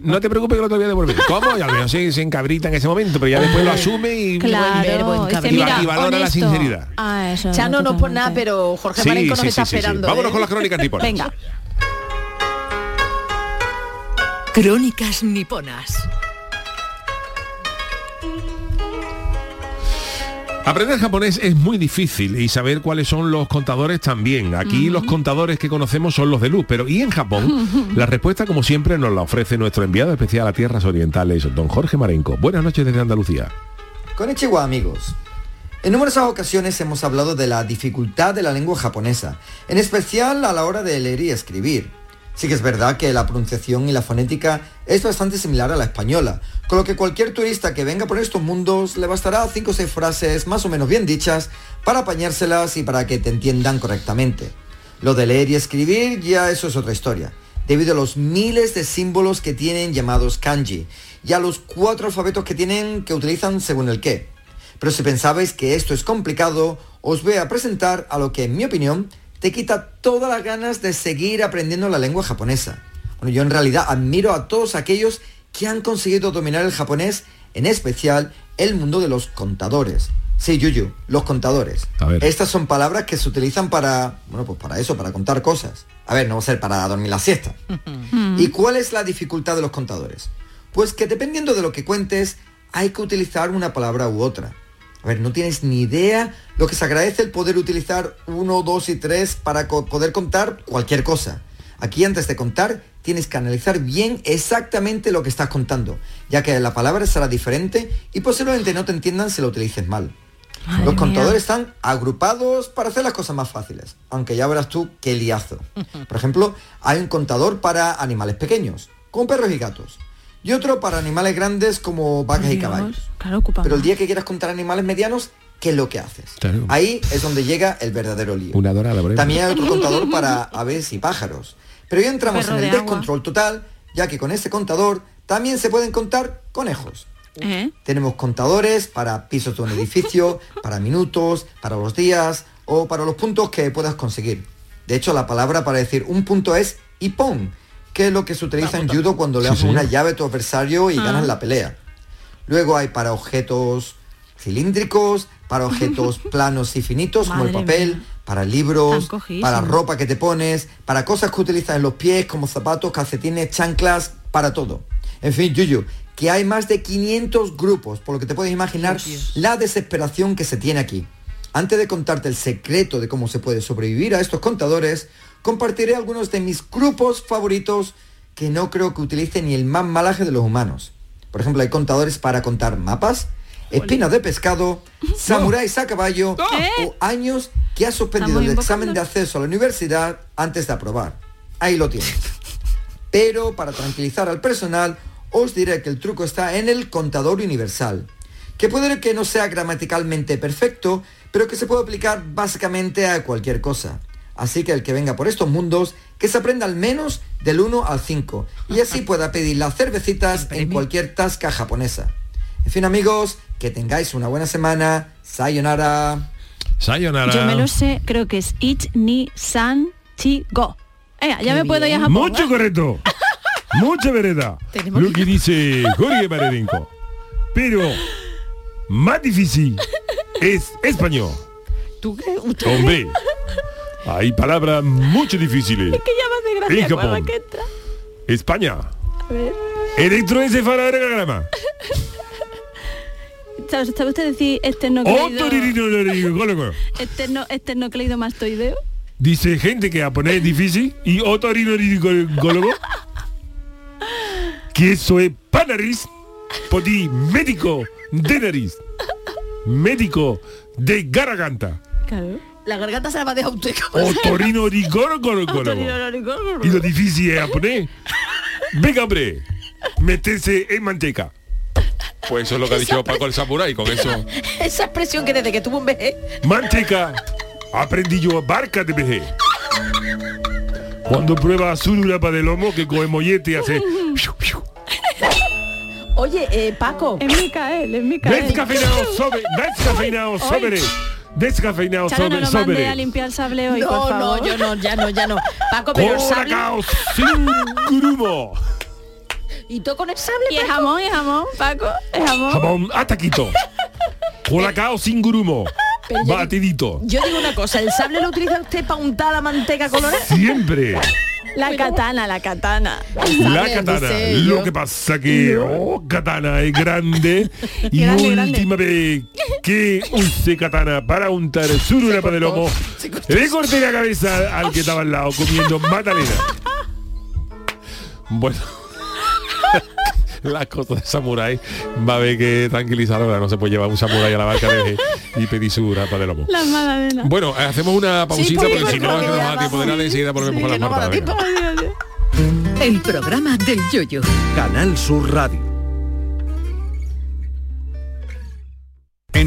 No te preocupes que no te voy a devolver. ¿Cómo? Y a lo mejor se, se encabrita en ese momento, pero ya después lo asume y, Claro, verbo, dice, y va- mira, y valora la sinceridad. Ah, eso, Chano no es por nada, pero Jorge Sí, Marenco nos sí, está sí, sí, sí. esperando. Vámonos ¿eh? con las crónicas niponas. Venga. Crónicas niponas. Aprender japonés es muy difícil y saber cuáles son los contadores también. Aquí los contadores que conocemos son los de luz, pero ¿y en Japón? La respuesta, como siempre, nos la ofrece nuestro enviado especial a Tierras Orientales, don Jorge Marenco. Buenas noches desde Andalucía. Konnichiwa amigos. En numerosas ocasiones hemos hablado de la dificultad de la lengua japonesa, en especial a la hora de leer y escribir. Sí que es verdad que la pronunciación y la fonética es bastante similar a la española, con lo que cualquier turista que venga por estos mundos le bastará 5 o 6 frases más o menos bien dichas para apañárselas y para que te entiendan correctamente. Lo de leer y escribir ya eso es otra historia, debido a los miles de símbolos que tienen llamados kanji y a los cuatro alfabetos que tienen que utilizan según el qué. Pero si pensabais que esto es complicado, os voy a presentar a lo que, en mi opinión, te quita todas las ganas de seguir aprendiendo la lengua japonesa. Bueno, yo en realidad admiro a todos aquellos que han conseguido dominar el japonés, en especial el mundo de los contadores. Sí, Yuyu, los contadores. A ver. Estas son palabras que se utilizan para, bueno, pues para eso, para contar cosas. A ver, no va a ser para dormir la siesta. ¿Y cuál es la dificultad de los contadores? Pues que dependiendo de lo que cuentes, hay que utilizar una palabra u otra. A ver, no tienes ni idea lo que se agradece el poder utilizar uno, dos y tres para co- poder contar cualquier cosa. Aquí antes de contar tienes que analizar bien exactamente lo que estás contando, ya que la palabra será diferente y posiblemente no te entiendan si lo utilices mal. Madre Los mía. contadores están agrupados para hacer las cosas más fáciles, aunque ya verás tú qué liazo. Por ejemplo, hay un contador para animales pequeños, como perros y gatos, y otro para animales grandes como vacas y caballos. Claro, Pero el día que quieras contar animales medianos, ¿qué es lo que haces? Claro. Ahí es donde llega el verdadero lío. Una dorada, por ejemplo. También hay otro contador para aves y pájaros. Pero ya entramos Perro en el de descontrol total, ya que con este contador también se pueden contar conejos. ¿Eh? Tenemos contadores para pisos de un edificio, para minutos, para los días o para los puntos que puedas conseguir. De hecho, la palabra para decir un punto es ipon, que es lo que se utiliza en judo cuando le Sí, das sí. una llave a tu adversario y Ah. ganas la pelea. Luego hay para objetos cilíndricos, para objetos planos y finitos como el papel, mía. para libros, para ropa que te pones, para cosas que utilizas en los pies como zapatos, calcetines, chanclas, para todo. En fin, Yuyu, que hay más de 500 grupos, por lo que te puedes imaginar la desesperación que se tiene aquí. Antes de contarte el secreto de cómo se puede sobrevivir a estos contadores, compartiré algunos de mis grupos favoritos que no creo que utilice ni el más malaje de los humanos. Por ejemplo, hay contadores para contar mapas, espinas de pescado, samuráis a caballo o años que ha suspendido el examen de acceso a la universidad antes de aprobar. Ahí lo tienes. Pero para tranquilizar al personal, os diré que el truco está en el contador universal, que puede que no sea gramaticalmente perfecto, pero que se puede aplicar básicamente a cualquier cosa. Así que el que venga por estos mundos, que se aprenda al menos del 1 al 5 y así pueda pedir las cervecitas en cualquier tasca japonesa. En fin amigos, que tengáis una buena semana. Sayonara. Sayonara. Yo me lo sé, creo que es Ich ni San Chi Go. Venga, ya me puedo ir a Japón. Mucho ¿eh? correcto. Mucha vereda. Lo que dice Jorge Maredenko. Pero más difícil es español. ¿Tú qué? Usted- Hombre, hay palabras mucho difíciles. Es que me hace gracia En Japón. que entra. España. A ver. Electroencefalograma. ¿Sabe, usted decir esternocleido? Esterno, esternocleidomastoideo? Dice gente que japonés es difícil y otorrinolaringólogo. que eso es. Por ti, médico de nariz. Médico de garganta. Claro. La garganta se la va a dejar usted. Otorrinolaringólogo. Y lo difícil es japonés. Venga, hombre. Meterse en manteca. Pues eso es lo que ha dicho Paco el Samurai, con eso. Esa expresión que desde que tuvo un vejez. Manteca. Aprendí yo barca de vejez. Cuando prueba surulapa de lomo que coge mollete y hace... Oye, eh, Paco. Es Micael, es Micael. Descafeinado sobre... Descafeinado sobre... Descafeinado Chano, no sobre... lo mandé sobre. a limpiar el sable hoy, No, por favor. no, yo no, ya no, ya no. Paco, pero el sable. Sin grumo. ¿Y tú con el sable? Y es Paco? jamón, y es jamón, Paco, es jamón. Jamón ataquito. Colacao sin grumo. Pero yo- Batidito. Yo digo una cosa, ¿el sable lo utiliza usted para untar la manteca colorada? Siempre. La katana, la katana. La katana. Lo que pasa que oh, katana es grande y Grande, grande. última vez que use katana para untar surulapa de lomo, le corté la cabeza al que estaba al lado comiendo magdalena. Bueno. Las cosas de samurái va a haber que tranquilizar ahora, no se puede llevar un samurái a la barca de y pedir su rapa de lomo. La. Bueno, hacemos una pausita Sí, porque si no, no nos da tiempo de nada enseguida volvemos con las no martas. El programa del yoyo. Canal Sur Radio.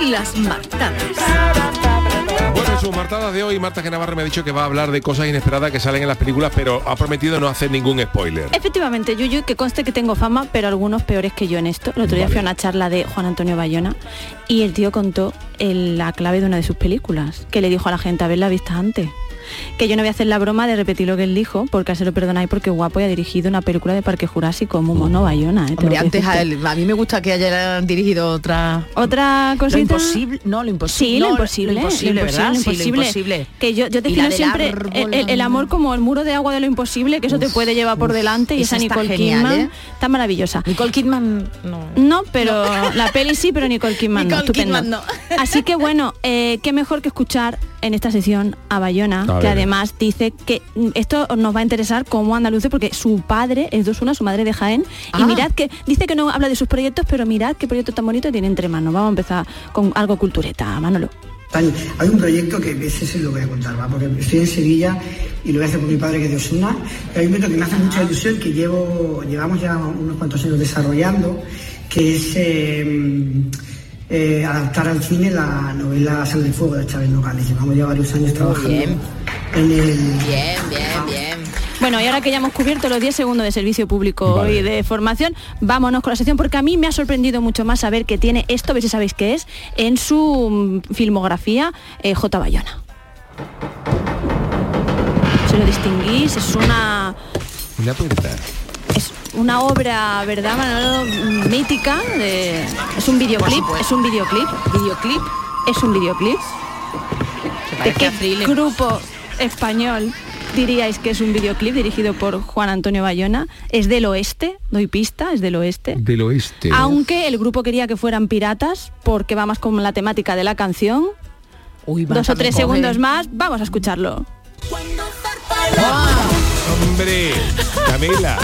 Las martadas. Bueno, en sus martadas de hoy, Marta Genavarro me ha dicho que va a hablar de cosas inesperadas que salen en las películas, pero ha prometido no hacer ningún spoiler. Efectivamente, Yuyu, que conste que tengo fama, pero algunos peores que yo en esto. El otro día Vale. fui a una charla de Juan Antonio Bayona y el tío contó el- la clave de una de sus películas, que le dijo a la gente haberla vista antes. Que yo no voy a hacer la broma de repetir lo que él dijo, porque se lo perdonáis porque guapo y ha dirigido una película de Parque Jurásico, muy mono Bayona. ¿eh? Hombre, antes a, él, a mí me gusta que haya dirigido otra otra Lo cosita. imposible, no, lo imposible. Sí, no, lo imposible, lo imposible, ¿verdad? lo Sí, lo imposible. imposible. Que yo, yo defino siempre árbol, el, el- el amor como el muro de agua de lo imposible, que eso te puede llevar por uf, delante y esa Nicole genial, Kidman ¿eh? está maravillosa. Nicole Kidman no. No, pero la peli sí, pero Nicole Kidman no, Nicole estupendo. Kidman no. Así que bueno, eh, qué mejor que escuchar en esta sesión a Bayona, que ver. además dice que esto nos va a interesar como andaluces porque su padre es dos una, su madre de Jaén, Ah. y mirad que dice que no habla de sus proyectos, pero mirad qué proyecto tan bonito tiene entre manos. Vamos a empezar con algo cultureta, Manolo. Hay hay un proyecto que ese sí lo voy a contar, ¿va? porque estoy en Sevilla y lo voy a hacer por mi padre que es de Osuna. Hay un proyecto que me hace mucha ilusión, que llevo, llevamos ya unos cuantos años desarrollando, que es eh, eh, adaptar al cine la novela Sangre y Fuego de Chávez Nogales. Llevamos ya varios años trabajando bien. en el... Bien, bien, bien. Bueno, y ahora que ya hemos cubierto los 10 segundos de servicio público Vale. y de formación, vámonos con la sección porque a mí me ha sorprendido mucho más saber que tiene esto, a ver si sabéis qué es, en su mm, filmografía eh, J. Bayona. Si lo distinguís, es una Una puerta. es una obra, ¿verdad, Manolo? Mítica, de- es un videoclip, es un videoclip, Videoclip. es un videoclip. ¿De qué grupo español diríais que es un videoclip dirigido por Juan Antonio Bayona? Es del oeste, doy pista, es del oeste. Del oeste. Aunque el grupo quería que fueran piratas, porque va más con la temática de la canción. Uy, Dos o tres coge. segundos más, vamos a escucharlo. Hombre, Camila.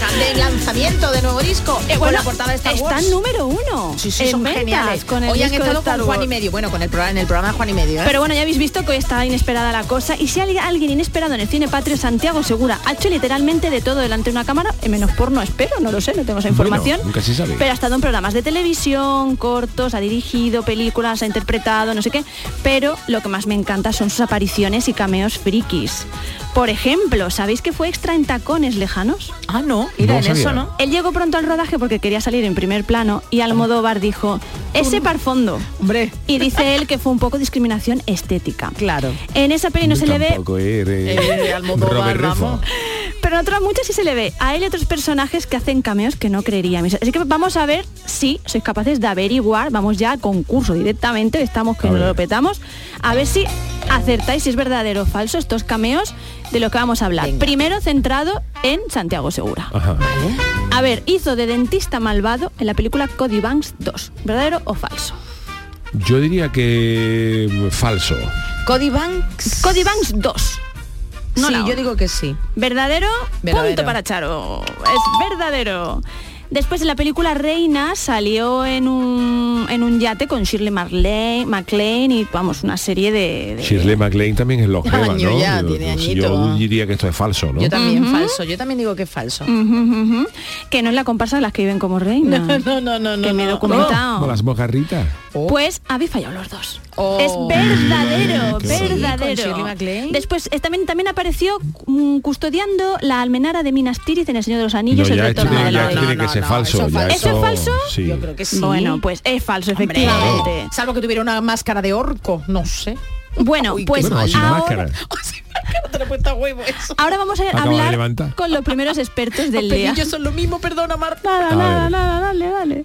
Están de lanzamiento de nuevo disco. Eh, con bueno, la portada de Star Wars. número uno. Sí, sí, en son ventas geniales. Con el Hoy han estado con Juan y medio. Bueno, con el programa, en el programa de Juan y medio. ¿eh? Pero bueno, ya habéis visto que hoy está inesperada la cosa. Y si hay alguien inesperado en el cine patrio, Santiago Segura ha hecho literalmente de todo delante de una cámara, en menos porno, espero, no lo sé, no tengo esa información. Bueno, nunca se sabe. Pero ha estado en programas de televisión, cortos, ha dirigido películas, ha interpretado, no sé qué. Pero lo que más me encanta son sus apariciones y cameos frikis. Por ejemplo, ¿sabéis que fue extra en tacones lejanos? Ah, no, mira, No en sabía. eso no. Él llegó pronto al rodaje porque quería salir en primer plano y Almodóvar dijo, ese par fondo. Hombre. Y dice él que fue un poco discriminación estética. Claro. En esa peli no se le ve, eres Eh, Almodóvar, vamos. pero en otras muchas sí se le ve. A él y otros personajes que hacen cameos que no creeríamos. Así que vamos a ver si sois capaces de averiguar. Vamos ya al concurso directamente, estamos que ver. lo petamos. A ver si acertáis si es verdadero o falso estos cameos de lo que vamos a hablar. Venga. Primero centrado en Santiago Segura. Ajá. A ver, hizo de dentista malvado en la película Cody Banks 2. ¿Verdadero o falso? Yo diría que falso. Cody Banks. Cody Banks 2. No sí, yo digo que sí. ¿Verdadero? Verdadero. Punto para Charo. Es verdadero. Después en la película Reina salió en un, en un yate con Shirley MacLaine, MacLaine y vamos, una serie de... de- Shirley MacLaine también es longeva, Año ¿no? ya, Yo- tiene yo- añito. Yo diría que esto es falso, ¿no? Yo también Ujú. falso. Yo también digo que es falso. Que no es la comparsa de las que viven como reina. No, no, no, no. que me he no. documentado. Las mojarritas. Pues habéis fallado los dos. Oh. Es verdadero, bonito. verdadero. Sí, con Shirley MacLaine. Después eh, también, también apareció mm, custodiando la almenara de Minas Tirith en El Señor de los No, Anillos, el ya esto retorno de la no, es falso. eso ya falso. ¿Eso es falso? Sí. Yo creo que sí. Bueno, pues es falso, Hombre, efectivamente. Salvo que tuviera una máscara de orco, no sé. Bueno, Uy, pues Bueno, ahora. Te lo he puesto a huevo eso. ahora vamos a Acaba hablar con los primeros expertos del día. pelillos son lo mismo, perdona Marta. Nada, nada, nada, dale, dale.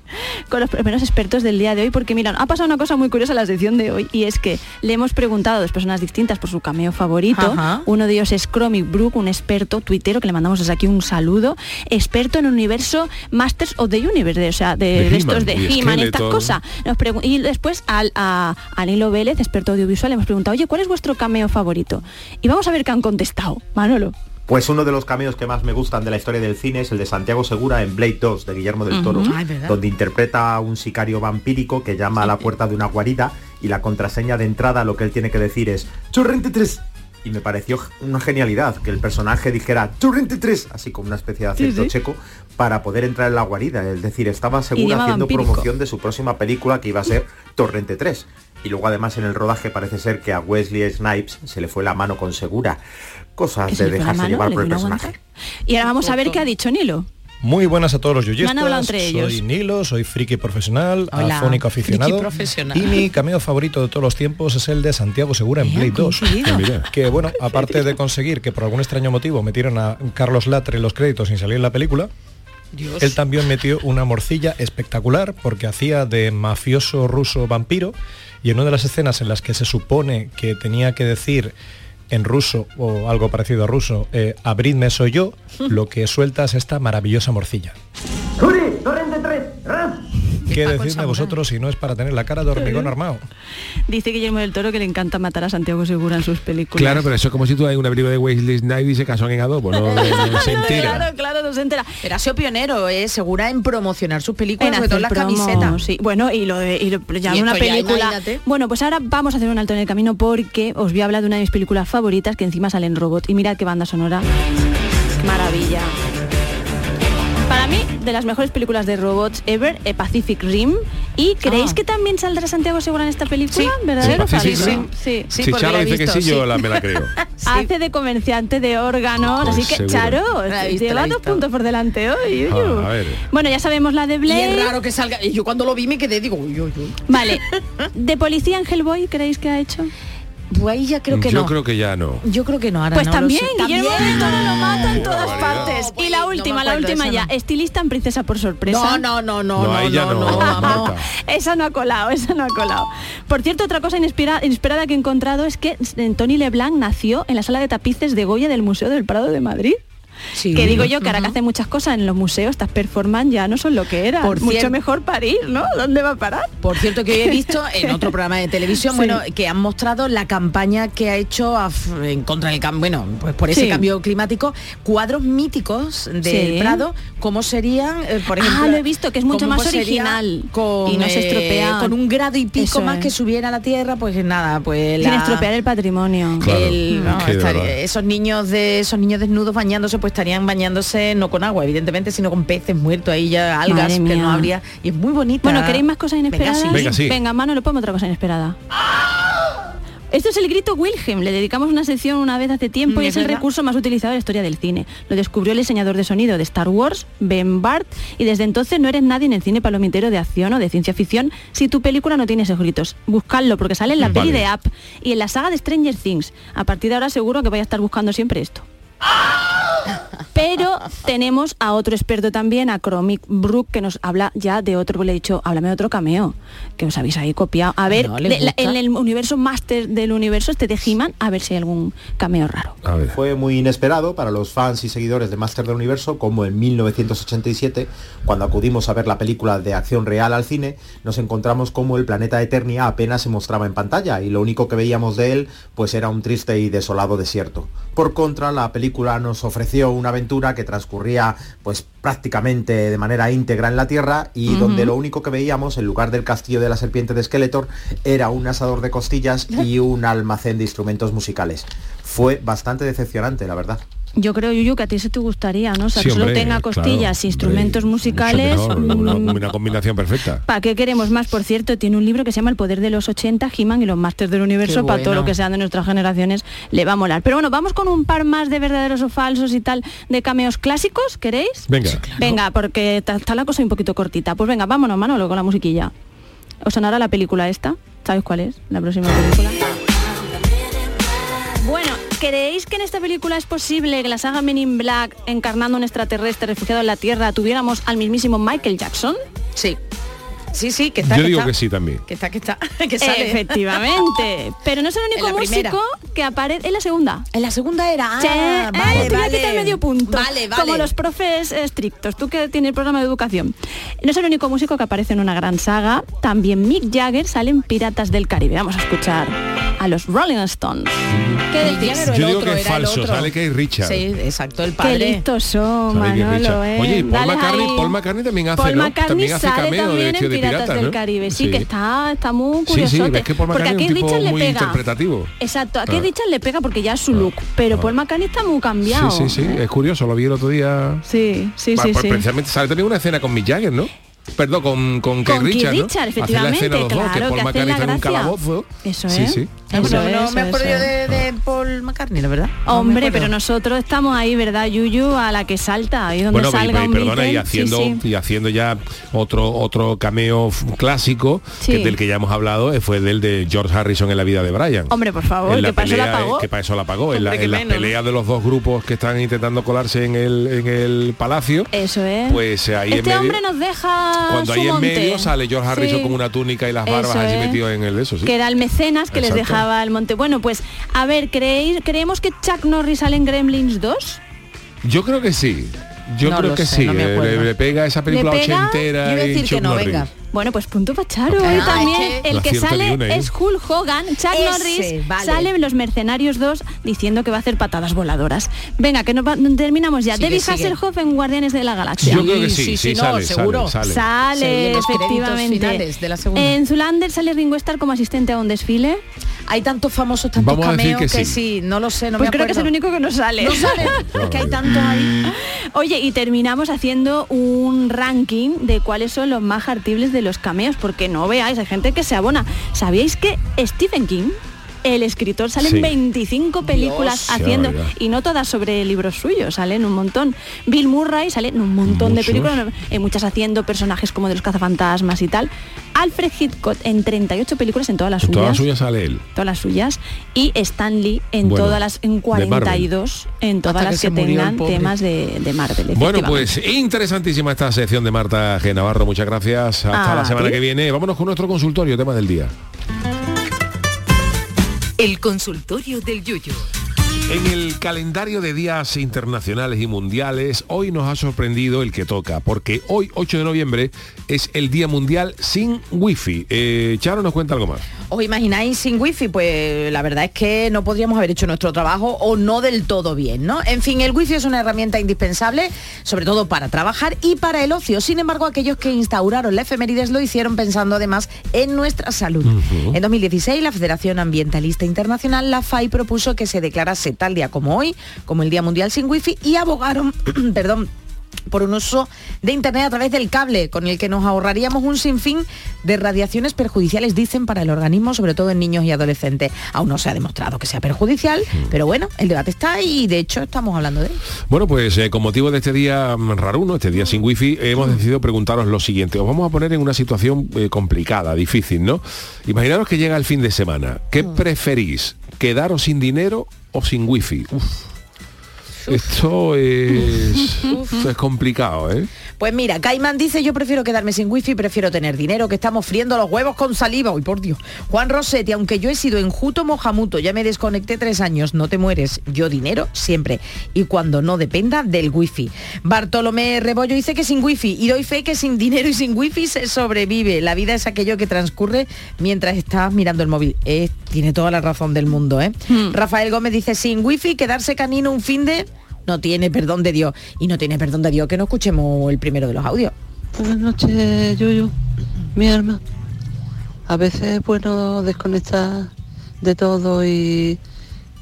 Con los primeros expertos del día de hoy, porque miran, ha pasado una cosa muy curiosa en la sección de hoy, y es que le hemos preguntado a dos personas distintas por su cameo favorito. Ajá. Uno de ellos es Chromic Brook, un experto tuitero, que le mandamos desde aquí un saludo, experto en el universo Masters of the Universe, de- o sea, de, De de estos He-Man de y He-Man, estas cosas. Nos y después al, a, a Nilo Vélez, experto audiovisual, le hemos preguntado, oye, ¿cuál es vuestro cameo favorito? Y vamos a ver qué han contestado. Manolo. Pues uno de los cameos que más me gustan de la historia del cine es el de Santiago Segura en Blade 2 de Guillermo del Toro, donde interpreta a un sicario vampírico que llama a la puerta de una guarida y la contraseña de entrada lo que él tiene que decir es Churrente 3 y me pareció una genialidad que el personaje dijera Churrente 3 así como una especie de Sí, acento sí. checo para poder entrar en la guarida, es decir, estaba segura haciendo vampírico. promoción de su próxima película que iba a ser Torrente 3. Y luego además en el rodaje parece ser que a Wesley Snipes se le fue la mano con segura. Cosas ¿Que se de dejarse mano? llevar ¿Le por el personaje. aguantar? Y ahora vamos a ver qué ha dicho Nilo. Muy buenas a todos los yuyistas. hablado entre ellos. Soy Nilo, soy friki profesional, Hola, afónico aficionado. profesional. Y mi cameo favorito de todos los tiempos es el de Santiago Segura en Blade 2. coincidido. Mira. Que bueno, aparte de conseguir que por algún extraño motivo metieron a Carlos Latre en los créditos sin salir en la película, Dios. él también metió una morcilla espectacular porque hacía de mafioso ruso vampiro y en una de las escenas en las que se supone que tenía que decir en ruso o algo parecido a ruso, eh, abridme soy yo, lo que suelta es esta maravillosa morcilla. ¿Qué decidme vosotros si no es para tener la cara de hormigón armado? Dice Guillermo del Toro que le encanta matar a Santiago Segura en sus películas. Claro, pero eso es como si tú hay una película de Wesley Snipes y se casó en adobo, no, no- no se entera. Claro, claro, no se entera. Pero ha sido pionero, eh, segura en promocionar sus películas, sobre todo en las promo, camisetas. Sí, bueno, y lo de y lo- ya Y una ya, película. bueno, pues ahora vamos a hacer un alto en el camino porque os voy a hablar de una de mis películas favoritas que encima sale en robot. Y mirad qué banda sonora. Maravilla. Para mí, de las mejores películas de robots ever, eh, Pacific Rim. ¿Y creéis Ah. que también saldrá Santiago Segura en esta película? ¿Verdadero? Sí, Pacific falso? Rim. Sí. si Charo dice que sí, yo la, me la creo. Hace de comerciante de órganos, Pues así que seguro. Charo, visto, lleva dos puntos por delante hoy. uy, Ah, a ver. Bueno, ya sabemos la de Y Blade. es raro que salga. y Yo cuando lo vi me quedé, digo, uy, uy, uy. Vale. ¿De policía en Hellboy creéis que ha hecho? Pues ahí ya creo que yo no. creo que ya no. Yo creo que no, ahora Pues no lo también, sé. Guillermo del Toro lo mata en todas partes. y la no última, la última ya. no. Estilista en Princesa por sorpresa. No, no, no, no, No, no, ahí ya no, no. Esa no ha colado, esa no ha colado. Por cierto, otra cosa inespera- inesperada que he encontrado es que eh, Tony Leblanc nació en la sala de tapices de Goya del Museo del Prado de Madrid. Sí. Que digo yo que ahora que hace muchas cosas en los museos, estas performance ya no son lo que era. Por Mucho cierto- mejor parir, ¿no? ¿Dónde va a parar? Por cierto, que hoy he visto en otro programa de televisión, Sí. bueno, que han mostrado la campaña que ha hecho a en contra del cambio, bueno, pues por ese Sí. cambio climático, cuadros míticos del Sí. Prado, ¿cómo serían, eh, por Ah, ejemplo? lo he visto, que es mucho más original con, y no se eh, estropea. con un grado y pico Eso más es. que subiera a la Tierra, pues nada, pues Sin la- estropear el patrimonio. Claro. el- Mm. no, esos niños de esos niños desnudos bañándose pues estarían bañándose no con agua evidentemente sino con peces muertos ahí ya algas que no habría y es muy bonita Bueno, ¿queréis más cosas inesperadas? Venga, sí. Venga, sí. Venga, mano, le pongo otra cosa inesperada. Esto es el grito Wilhelm. Le dedicamos una sección una vez hace tiempo Mm, y es es el verdad. recurso más utilizado en la historia del cine. Lo descubrió el diseñador de sonido de Star Wars, Ben Bart, y desde entonces no eres nadie en el cine palomitero de acción o de ciencia ficción si tu película no tiene esos gritos. Buscadlo porque sale en la peli Vale. de App y en la saga de Stranger Things. A partir de ahora seguro que voy a estar buscando siempre esto. Pero tenemos a otro experto también, a Chromic Brook, que nos habla ya de otro, le he dicho, háblame de otro cameo, que os habéis ahí copiado. A ver, No, les de- la- gusta. en el universo máster del universo este de He-Man, a ver si hay algún cameo raro. A ver. Fue muy inesperado para los fans y seguidores de Master del Universo, como en 1987, cuando acudimos a ver la película de acción real al cine, nos encontramos como el planeta Eternia apenas se mostraba en pantalla y lo único que veíamos de él pues era un triste y desolado desierto. Por contra, la película nos ofreció una aventura que transcurría pues prácticamente de manera íntegra en la Tierra y donde lo único que veíamos en lugar del castillo de la serpiente de Skeletor era un asador de costillas y un almacén de instrumentos musicales. Fue bastante decepcionante, la verdad. Yo creo, Yuyu, que a ti se te gustaría, ¿no? O sea, Sí, que solo hombre, tenga claro, costillas, instrumentos musicales. Mucho mejor, una, mm, una combinación perfecta. ¿Para qué queremos más? Por cierto, tiene un libro que se llama El poder de los 80, He-Man y los Masters del Universo, Qué para todo lo que sean de nuestras generaciones, le va a molar. Pero bueno, vamos con un par más de verdaderos o falsos y tal, de cameos clásicos, ¿queréis? Venga. Venga, porque está está la cosa un poquito cortita. Pues venga, vámonos, Manolo, con la musiquilla. ¿Os sonará la película esta? ¿Sabéis cuál es? La próxima película. Bueno, ¿creéis que en esta película es posible que la saga Men in Black, encarnando un extraterrestre refugiado en la Tierra, tuviéramos al mismísimo Michael Jackson? Sí. Sí, sí, que está. Yo que digo está. que sí también. Que está, que está, que sale. Efectivamente. Pero no es el único primera. músico que aparece en la segunda. En la segunda era. Ah, eh, vale, te voy a vale. quitar medio punto. Vale, vale. Como los profes estrictos, tú que tienes el programa de educación. No es el único músico que aparece en una gran saga. También Mick Jagger sale en Piratas del Caribe. Vamos a escuchar a los Rolling Stones. ¿Qué Mick decís? Jagger o el Yo digo otro, que es era el falso, otro. sale que es Richard. Sí, exacto, el Qué padre. listos son, que Manolo. ¿eh? Oye, y Paul McCartney. Paul McCartney también hace, Paul ¿no? McCartney También hace sale cameo de también Vestido en de Piratas Pirata, del ¿no? Caribe. Sí, Sí. que está, está muy curioso. sí, ves que Paul porque McCartney aquí es un tipo Richard le muy pega. interpretativo. Exacto, aquí Ah. Richard le pega porque ya es su look, pero Paul McCartney está muy cambiado. Sí, sí, sí, es curioso, lo vi el otro día. Sí, sí, pues sí. Precisamente sale también una escena con Mick Jagger, ¿no? Perdón, con, con Keith Con Keith Richard, ¿no? Richard, efectivamente, escena los dos, que claro, Paul que hacen McCartney la está en un gracia. calabozo. Eso Sí, es. sí. Bueno, Eso no es, me eso acuerdo yo de, de Paul McCartney, la verdad. No me Hombre, pero nosotros estamos ahí, ¿verdad, Yuyu? A la que salta, ahí donde Bueno, y- salga y, un perdona, y Beatle. haciendo, Sí, sí. y haciendo ya otro otro cameo clásico, Sí. que del que ya hemos hablado, eh, fue del de George Harrison en la vida de Brian. Hombre, por favor, En la que para eso la pelea, pagó. eh, que para eso la pagó. en la, en la menos, pelea de los dos grupos que están intentando colarse en el, en el palacio, Eso es. pues eh, ahí en este medio, hombre nos deja cuando su ahí en monte. medio sale George Harrison Sí. con una túnica y las barbas es. metido en el de eso, sí. que era el mecenas que les dejaba el monte. Bueno, pues a ver, ¿creéis, ¿creemos que Chuck Norris sale en Gremlins 2? Yo creo que sí. Yo No creo que sé, sí. no eh, le, le pega esa película ¿Le pega? ochentera Yo y que no, Norris. venga. Bueno, pues punto para Charo. Ah, y es también que- el No que sale una, ¿eh? es Hulk Hogan. Chuck Ese, Norris vale. sale en Los Mercenarios 2 diciendo que va a hacer patadas voladoras. Venga, que nos va- terminamos ya. Sigue, David sigue. Hasselhoff en Guardianes de la Galaxia. Yo creo que sí, sí, sí, no, sale, seguro. sale, efectivamente. de la. En Zulander sale Ringo Starr como asistente a un desfile. Hay tantos famosos, tantos Vamos a decir cameos que que, sí. sí. no lo sé, no pues me creo que es el único que no sale. No sale, es que hay tantos ahí. Oye, y terminamos haciendo un ranking de cuáles son los más hartibles de los cameos, porque no veáis, hay gente que se abona. ¿Sabíais que Stephen King, el escritor, sale Sí. en 25 películas Dios. Haciendo, y no todas sobre libros suyos, salen un montón. Bill Murray sale en un montón de películas, en muchas haciendo personajes como de los cazafantasmas y tal. Alfred Hitchcock en 38 películas en todas las En suyas todas las suyas sale él. todas las suyas y Stan Lee en Bueno, todas las en de Marvel. 42 en todas Hasta las que, tengan temas de, de Marvel Bueno, pues interesantísima esta sección de Marta G. Navarro. Muchas gracias. Hasta A la semana que viene. Vámonos con nuestro consultorio, tema del día. El consultorio del Yuyu. En el calendario de días internacionales y mundiales, hoy nos ha sorprendido el que toca, porque hoy, 8 de noviembre, es el Día Mundial sin Wi-Fi. Eh, Charo nos cuenta algo más. ¿Os imagináis sin wifi? Pues la verdad es que no podríamos haber hecho nuestro trabajo o no del todo bien, ¿no? En fin, el wifi es una herramienta indispensable, sobre todo para trabajar y para el ocio. Sin embargo, aquellos que instauraron la efemérides lo hicieron pensando además en nuestra salud. En 2016, la Federación Ambientalista Internacional, la FAI, propuso que se declarase tal día como hoy, como el Día Mundial sin wifi, y abogaron, perdón, por un uso de Internet a través del cable, con el que nos ahorraríamos un sinfín de radiaciones perjudiciales, dicen, para el organismo, sobre todo en niños y adolescentes. Aún no se ha demostrado que sea perjudicial, pero bueno, el debate está y de hecho estamos hablando de él. Bueno, pues eh, con motivo de este día mm, raruno, este día sin wifi, hemos decidido preguntaros lo siguiente. Os vamos a poner en una situación eh, complicada, difícil, ¿no? Imaginaros que llega el fin de semana. ¿Qué preferís? ¿Quedaros sin dinero o sin wifi? Uf. Esto es, esto es complicado, ¿eh? Pues mira, Caimán dice, yo prefiero quedarme sin wifi, prefiero tener dinero, que estamos friendo los huevos con saliva. Uy, por Dios. Juan Rossetti, aunque yo he sido enjuto mojamuto, ya me desconecté tres años, no te mueres. Yo dinero siempre. Y cuando no dependa del wifi. Bartolomé Rebollo dice que sin wifi. Y doy fe que sin dinero y sin wifi se sobrevive. La vida es aquello que transcurre mientras estás mirando el móvil. Eh, tiene toda la razón del mundo, ¿eh? Rafael Gómez dice, sin wifi, quedarse canino un fin de... No tiene perdón de Dios. Y no tiene perdón de Dios que no escuchemos el primero de los audios. Buenas noches, Yuyu, mi alma. A veces es bueno desconectar de todo y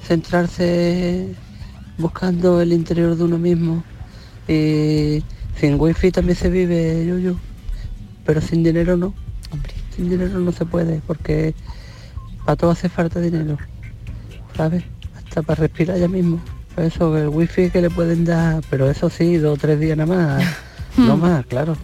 centrarse buscando el interior de uno mismo. Y sin wifi también se vive, yo, yo. Pero sin dinero no. Sin dinero no se puede, porque para todo hace falta dinero. ¿Sabes? Hasta para respirar ya mismo. Eso el wifi que le pueden dar, pero eso sí, dos o tres días nada más. no más, claro.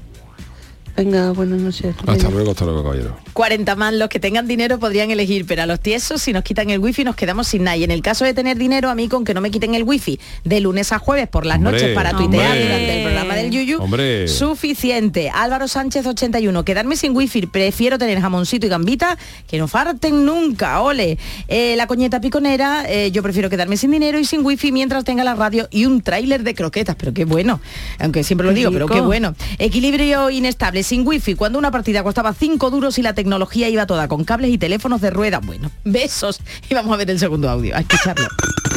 Venga, buenas noches. Hasta luego, hasta luego, caballero. 40 más los que tengan dinero podrían elegir, pero a los tiesos si nos quitan el wifi nos quedamos sin nada. Y en el caso de tener dinero, a mí con que no me quiten el wifi de lunes a jueves por las Hombre, noches para tuitear hombre. durante el programa del Yuyu, Hombre. suficiente. Álvaro Sánchez 81, quedarme sin wifi, prefiero tener jamoncito y gambita que no farten nunca, ole. Eh, la coñeta piconera, eh, yo prefiero quedarme sin dinero y sin wifi mientras tenga la radio y un tráiler de croquetas, pero qué bueno, aunque siempre lo digo, pero qué bueno. Equilibrio inestable, sin wifi, cuando una partida costaba 5 duros y la tecnología iba toda con cables y teléfonos de rueda. Bueno, besos. Y vamos a ver el segundo audio, a escucharlo.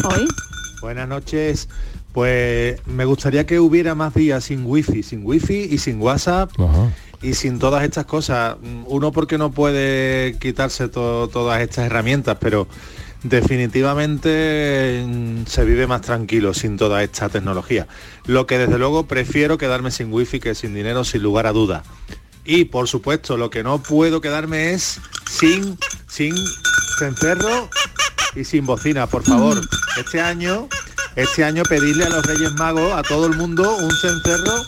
Hoy. Buenas noches. Pues me gustaría que hubiera más días sin wifi, sin wifi y sin WhatsApp y sin todas estas cosas. Uno porque no puede quitarse to- todas estas herramientas, pero definitivamente mm, se vive más tranquilo sin toda esta tecnología. Lo que desde luego prefiero quedarme sin wifi que sin dinero, sin lugar a duda. Y por supuesto, lo que no puedo quedarme es sin, sin cencerro y sin bocina, por favor. Este año, este año pedirle a los Reyes Magos, a todo el mundo, un cencerro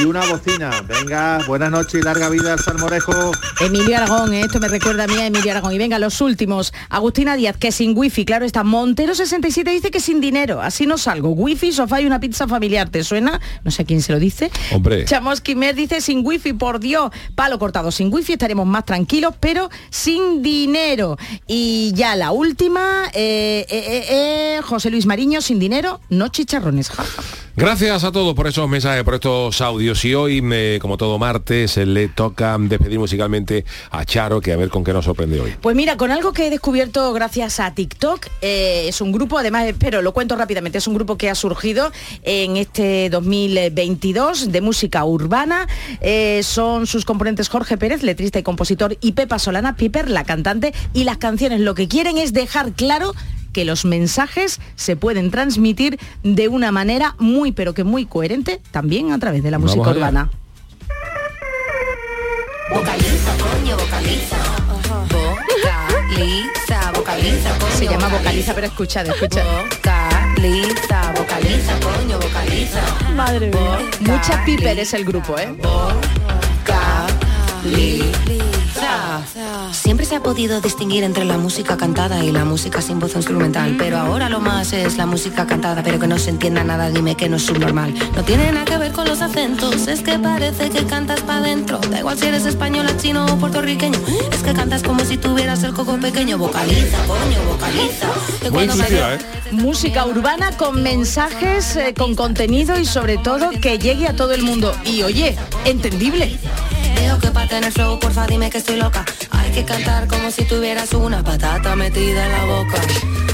y una bocina. Venga, buenas noches y larga vida al salmorejo. Emilio Aragón, ¿eh? esto me recuerda a mí a Emilio Aragón. Y venga, los últimos. Agustina Díaz, que sin wifi, claro está. Montero 67 dice que sin dinero. Así no salgo. Wifi, sofá y una pizza familiar. ¿Te suena? No sé a quién se lo dice. Hombre. Chamos Quimer dice sin wifi, por Dios. Palo cortado sin wifi, estaremos más tranquilos, pero sin dinero. Y ya la última, eh, eh, eh, eh, José Luis Mariño, sin dinero, no chicharrones. Gracias a todos por esos mensajes, por estos audios. Y hoy, me- como todo martes, le toca despedir musicalmente a Charo, que a ver con qué nos sorprende hoy. Pues mira, con algo que he descubierto gracias a TikTok, eh, es un grupo, además, pero lo cuento rápidamente, es un grupo que ha surgido en este 2022 de música urbana. Eh, son sus componentes Jorge Pérez, letrista y compositor, y Pepa Solana, Piper, la cantante, y las canciones lo que quieren es dejar claro que los mensajes se pueden transmitir de una manera muy, pero que muy coherente, también a través de la Vamos música urbana. Vocaliza, coño, vocaliza. Vocaliza, vocaliza, coño. Se llama vocaliza, pero escuchad, escuchad. Vocaliza, vocaliza, coño, vocaliza. Madre mía. Mucha Piper es el grupo, ¿eh? Siempre se ha podido distinguir entre la música cantada y la música sin voz instrumental, pero ahora lo más es la música cantada, pero que no se entienda nada, dime que no es subnormal. No tiene nada que ver con los acentos, es que parece que cantas para adentro. Da igual si eres española, chino o puertorriqueño, es que cantas como si tuvieras el coco pequeño. Vocaliza, coño, vocaliza. Que Muy cuando intuitiva, me- ¿eh? Música urbana con mensajes, eh, con contenido y sobre todo que llegue a todo el mundo. Y oye, entendible. Veo que para tener flow, porfa dime que estoy loca. Hay que cantar como si tuvieras una patata metida en la boca.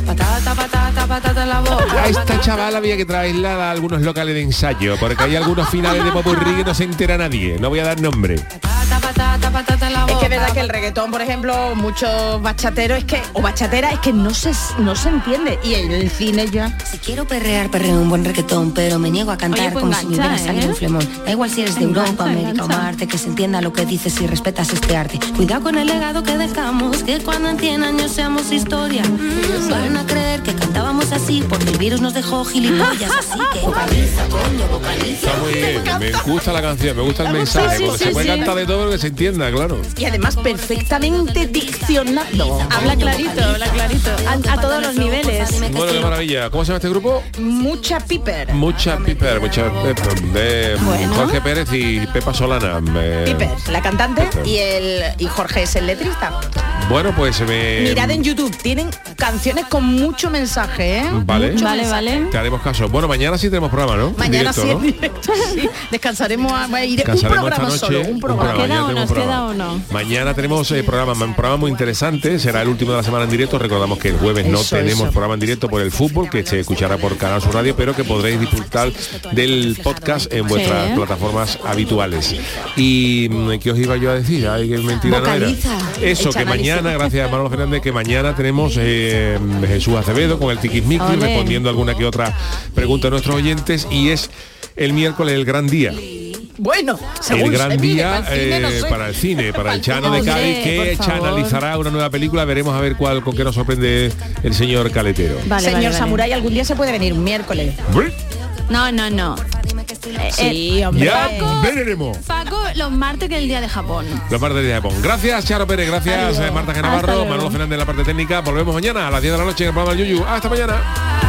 Patata, patata, patata en la boca. A esta chavala había que traerla a algunos locales de ensayo, porque hay algunos finales de popurrí que no se entera nadie. No voy a dar nombre. Patata, patata, patata en la boca. Es que es verdad que el reggaetón, por ejemplo, muchos bachateros es que, o bachatera, es que no se, no se entiende. Y en el cine ya. Si quiero perrear, perreo un buen reggaetón, pero me niego a cantar Oye, pues como si me hubiera engancha, salido ¿eh? un flemón. Da igual si eres de Engancha, Europa, América o. Marte, que se entienda lo que dices y respetas este arte. Cuidado con el legado que dejamos, que cuando en 100 años seamos historia. Van a creer que cantábamos así, porque el virus nos dejó gilipollas, así que vocaliza, coño, vocaliza. Está muy bien, me gusta la canción, me gusta el mensaje, sí, porque sí, se puede sí. cantar de todo lo que se entienda, claro. Y además perfectamente diccionado. Habla clarito, habla clarito. A, a todos los niveles. Bueno, qué maravilla. ¿Cómo se llama este grupo? Mucha piper. Mucha Piper, mucha Piper, de Bueno. Jorge Pérez y Pepa Solana. eh, Piper, la cantante, Piper. y el y Jorge es el letrista. Bueno, pues me... Mirad en YouTube, tienen canciones con mucho mensaje, ¿eh? Vale. Mucho Vale, mensaje. vale. Te haremos caso. Bueno, mañana sí tenemos programa, ¿no? Mañana directo, sí, ¿no? en directo, sí. Descansaremos, a, iré un Descansaremos programa esta solo, noche, un programa. mañana ¿Queda o programa. ¿Queda o no? Mañana tenemos eh, programa, un programa muy interesante, será el último de la semana en directo. Recordamos que el jueves no tenemos eso. programa en directo por el fútbol, que se escuchará por Canal Sur Radio, pero que podréis disfrutar del podcast en vuestras Sí. plataformas habituales. Y mm, ¿qué os iba yo a decir? Ay, que mentira no era. Eso, Echa que mañana mañana, gracias a Manolo Fernández, que mañana tenemos eh, Jesús Acevedo con el Tiquismiqui respondiendo alguna que otra pregunta de nuestros oyentes y es el miércoles el gran día. Bueno, según el gran se mire, día para el cine, no eh, sé. para el cine, para el Chano de Cádiz, que chanalizará una nueva película. Veremos a ver cuál con qué nos sorprende el señor Caletero. Señor Samurai, algún día se puede venir un miércoles. No, no, no. Eh, sí, eh, hombre. Ya Paco, veremos. Paco, los martes que el día de Japón. Los martes del día de Japón. Gracias, Charo Pérez. Gracias, eh, Marta Genavarro, Manuel Fernández de la parte técnica. Volvemos mañana a las 10 de la noche en el programa del Yuyu. Hasta mañana.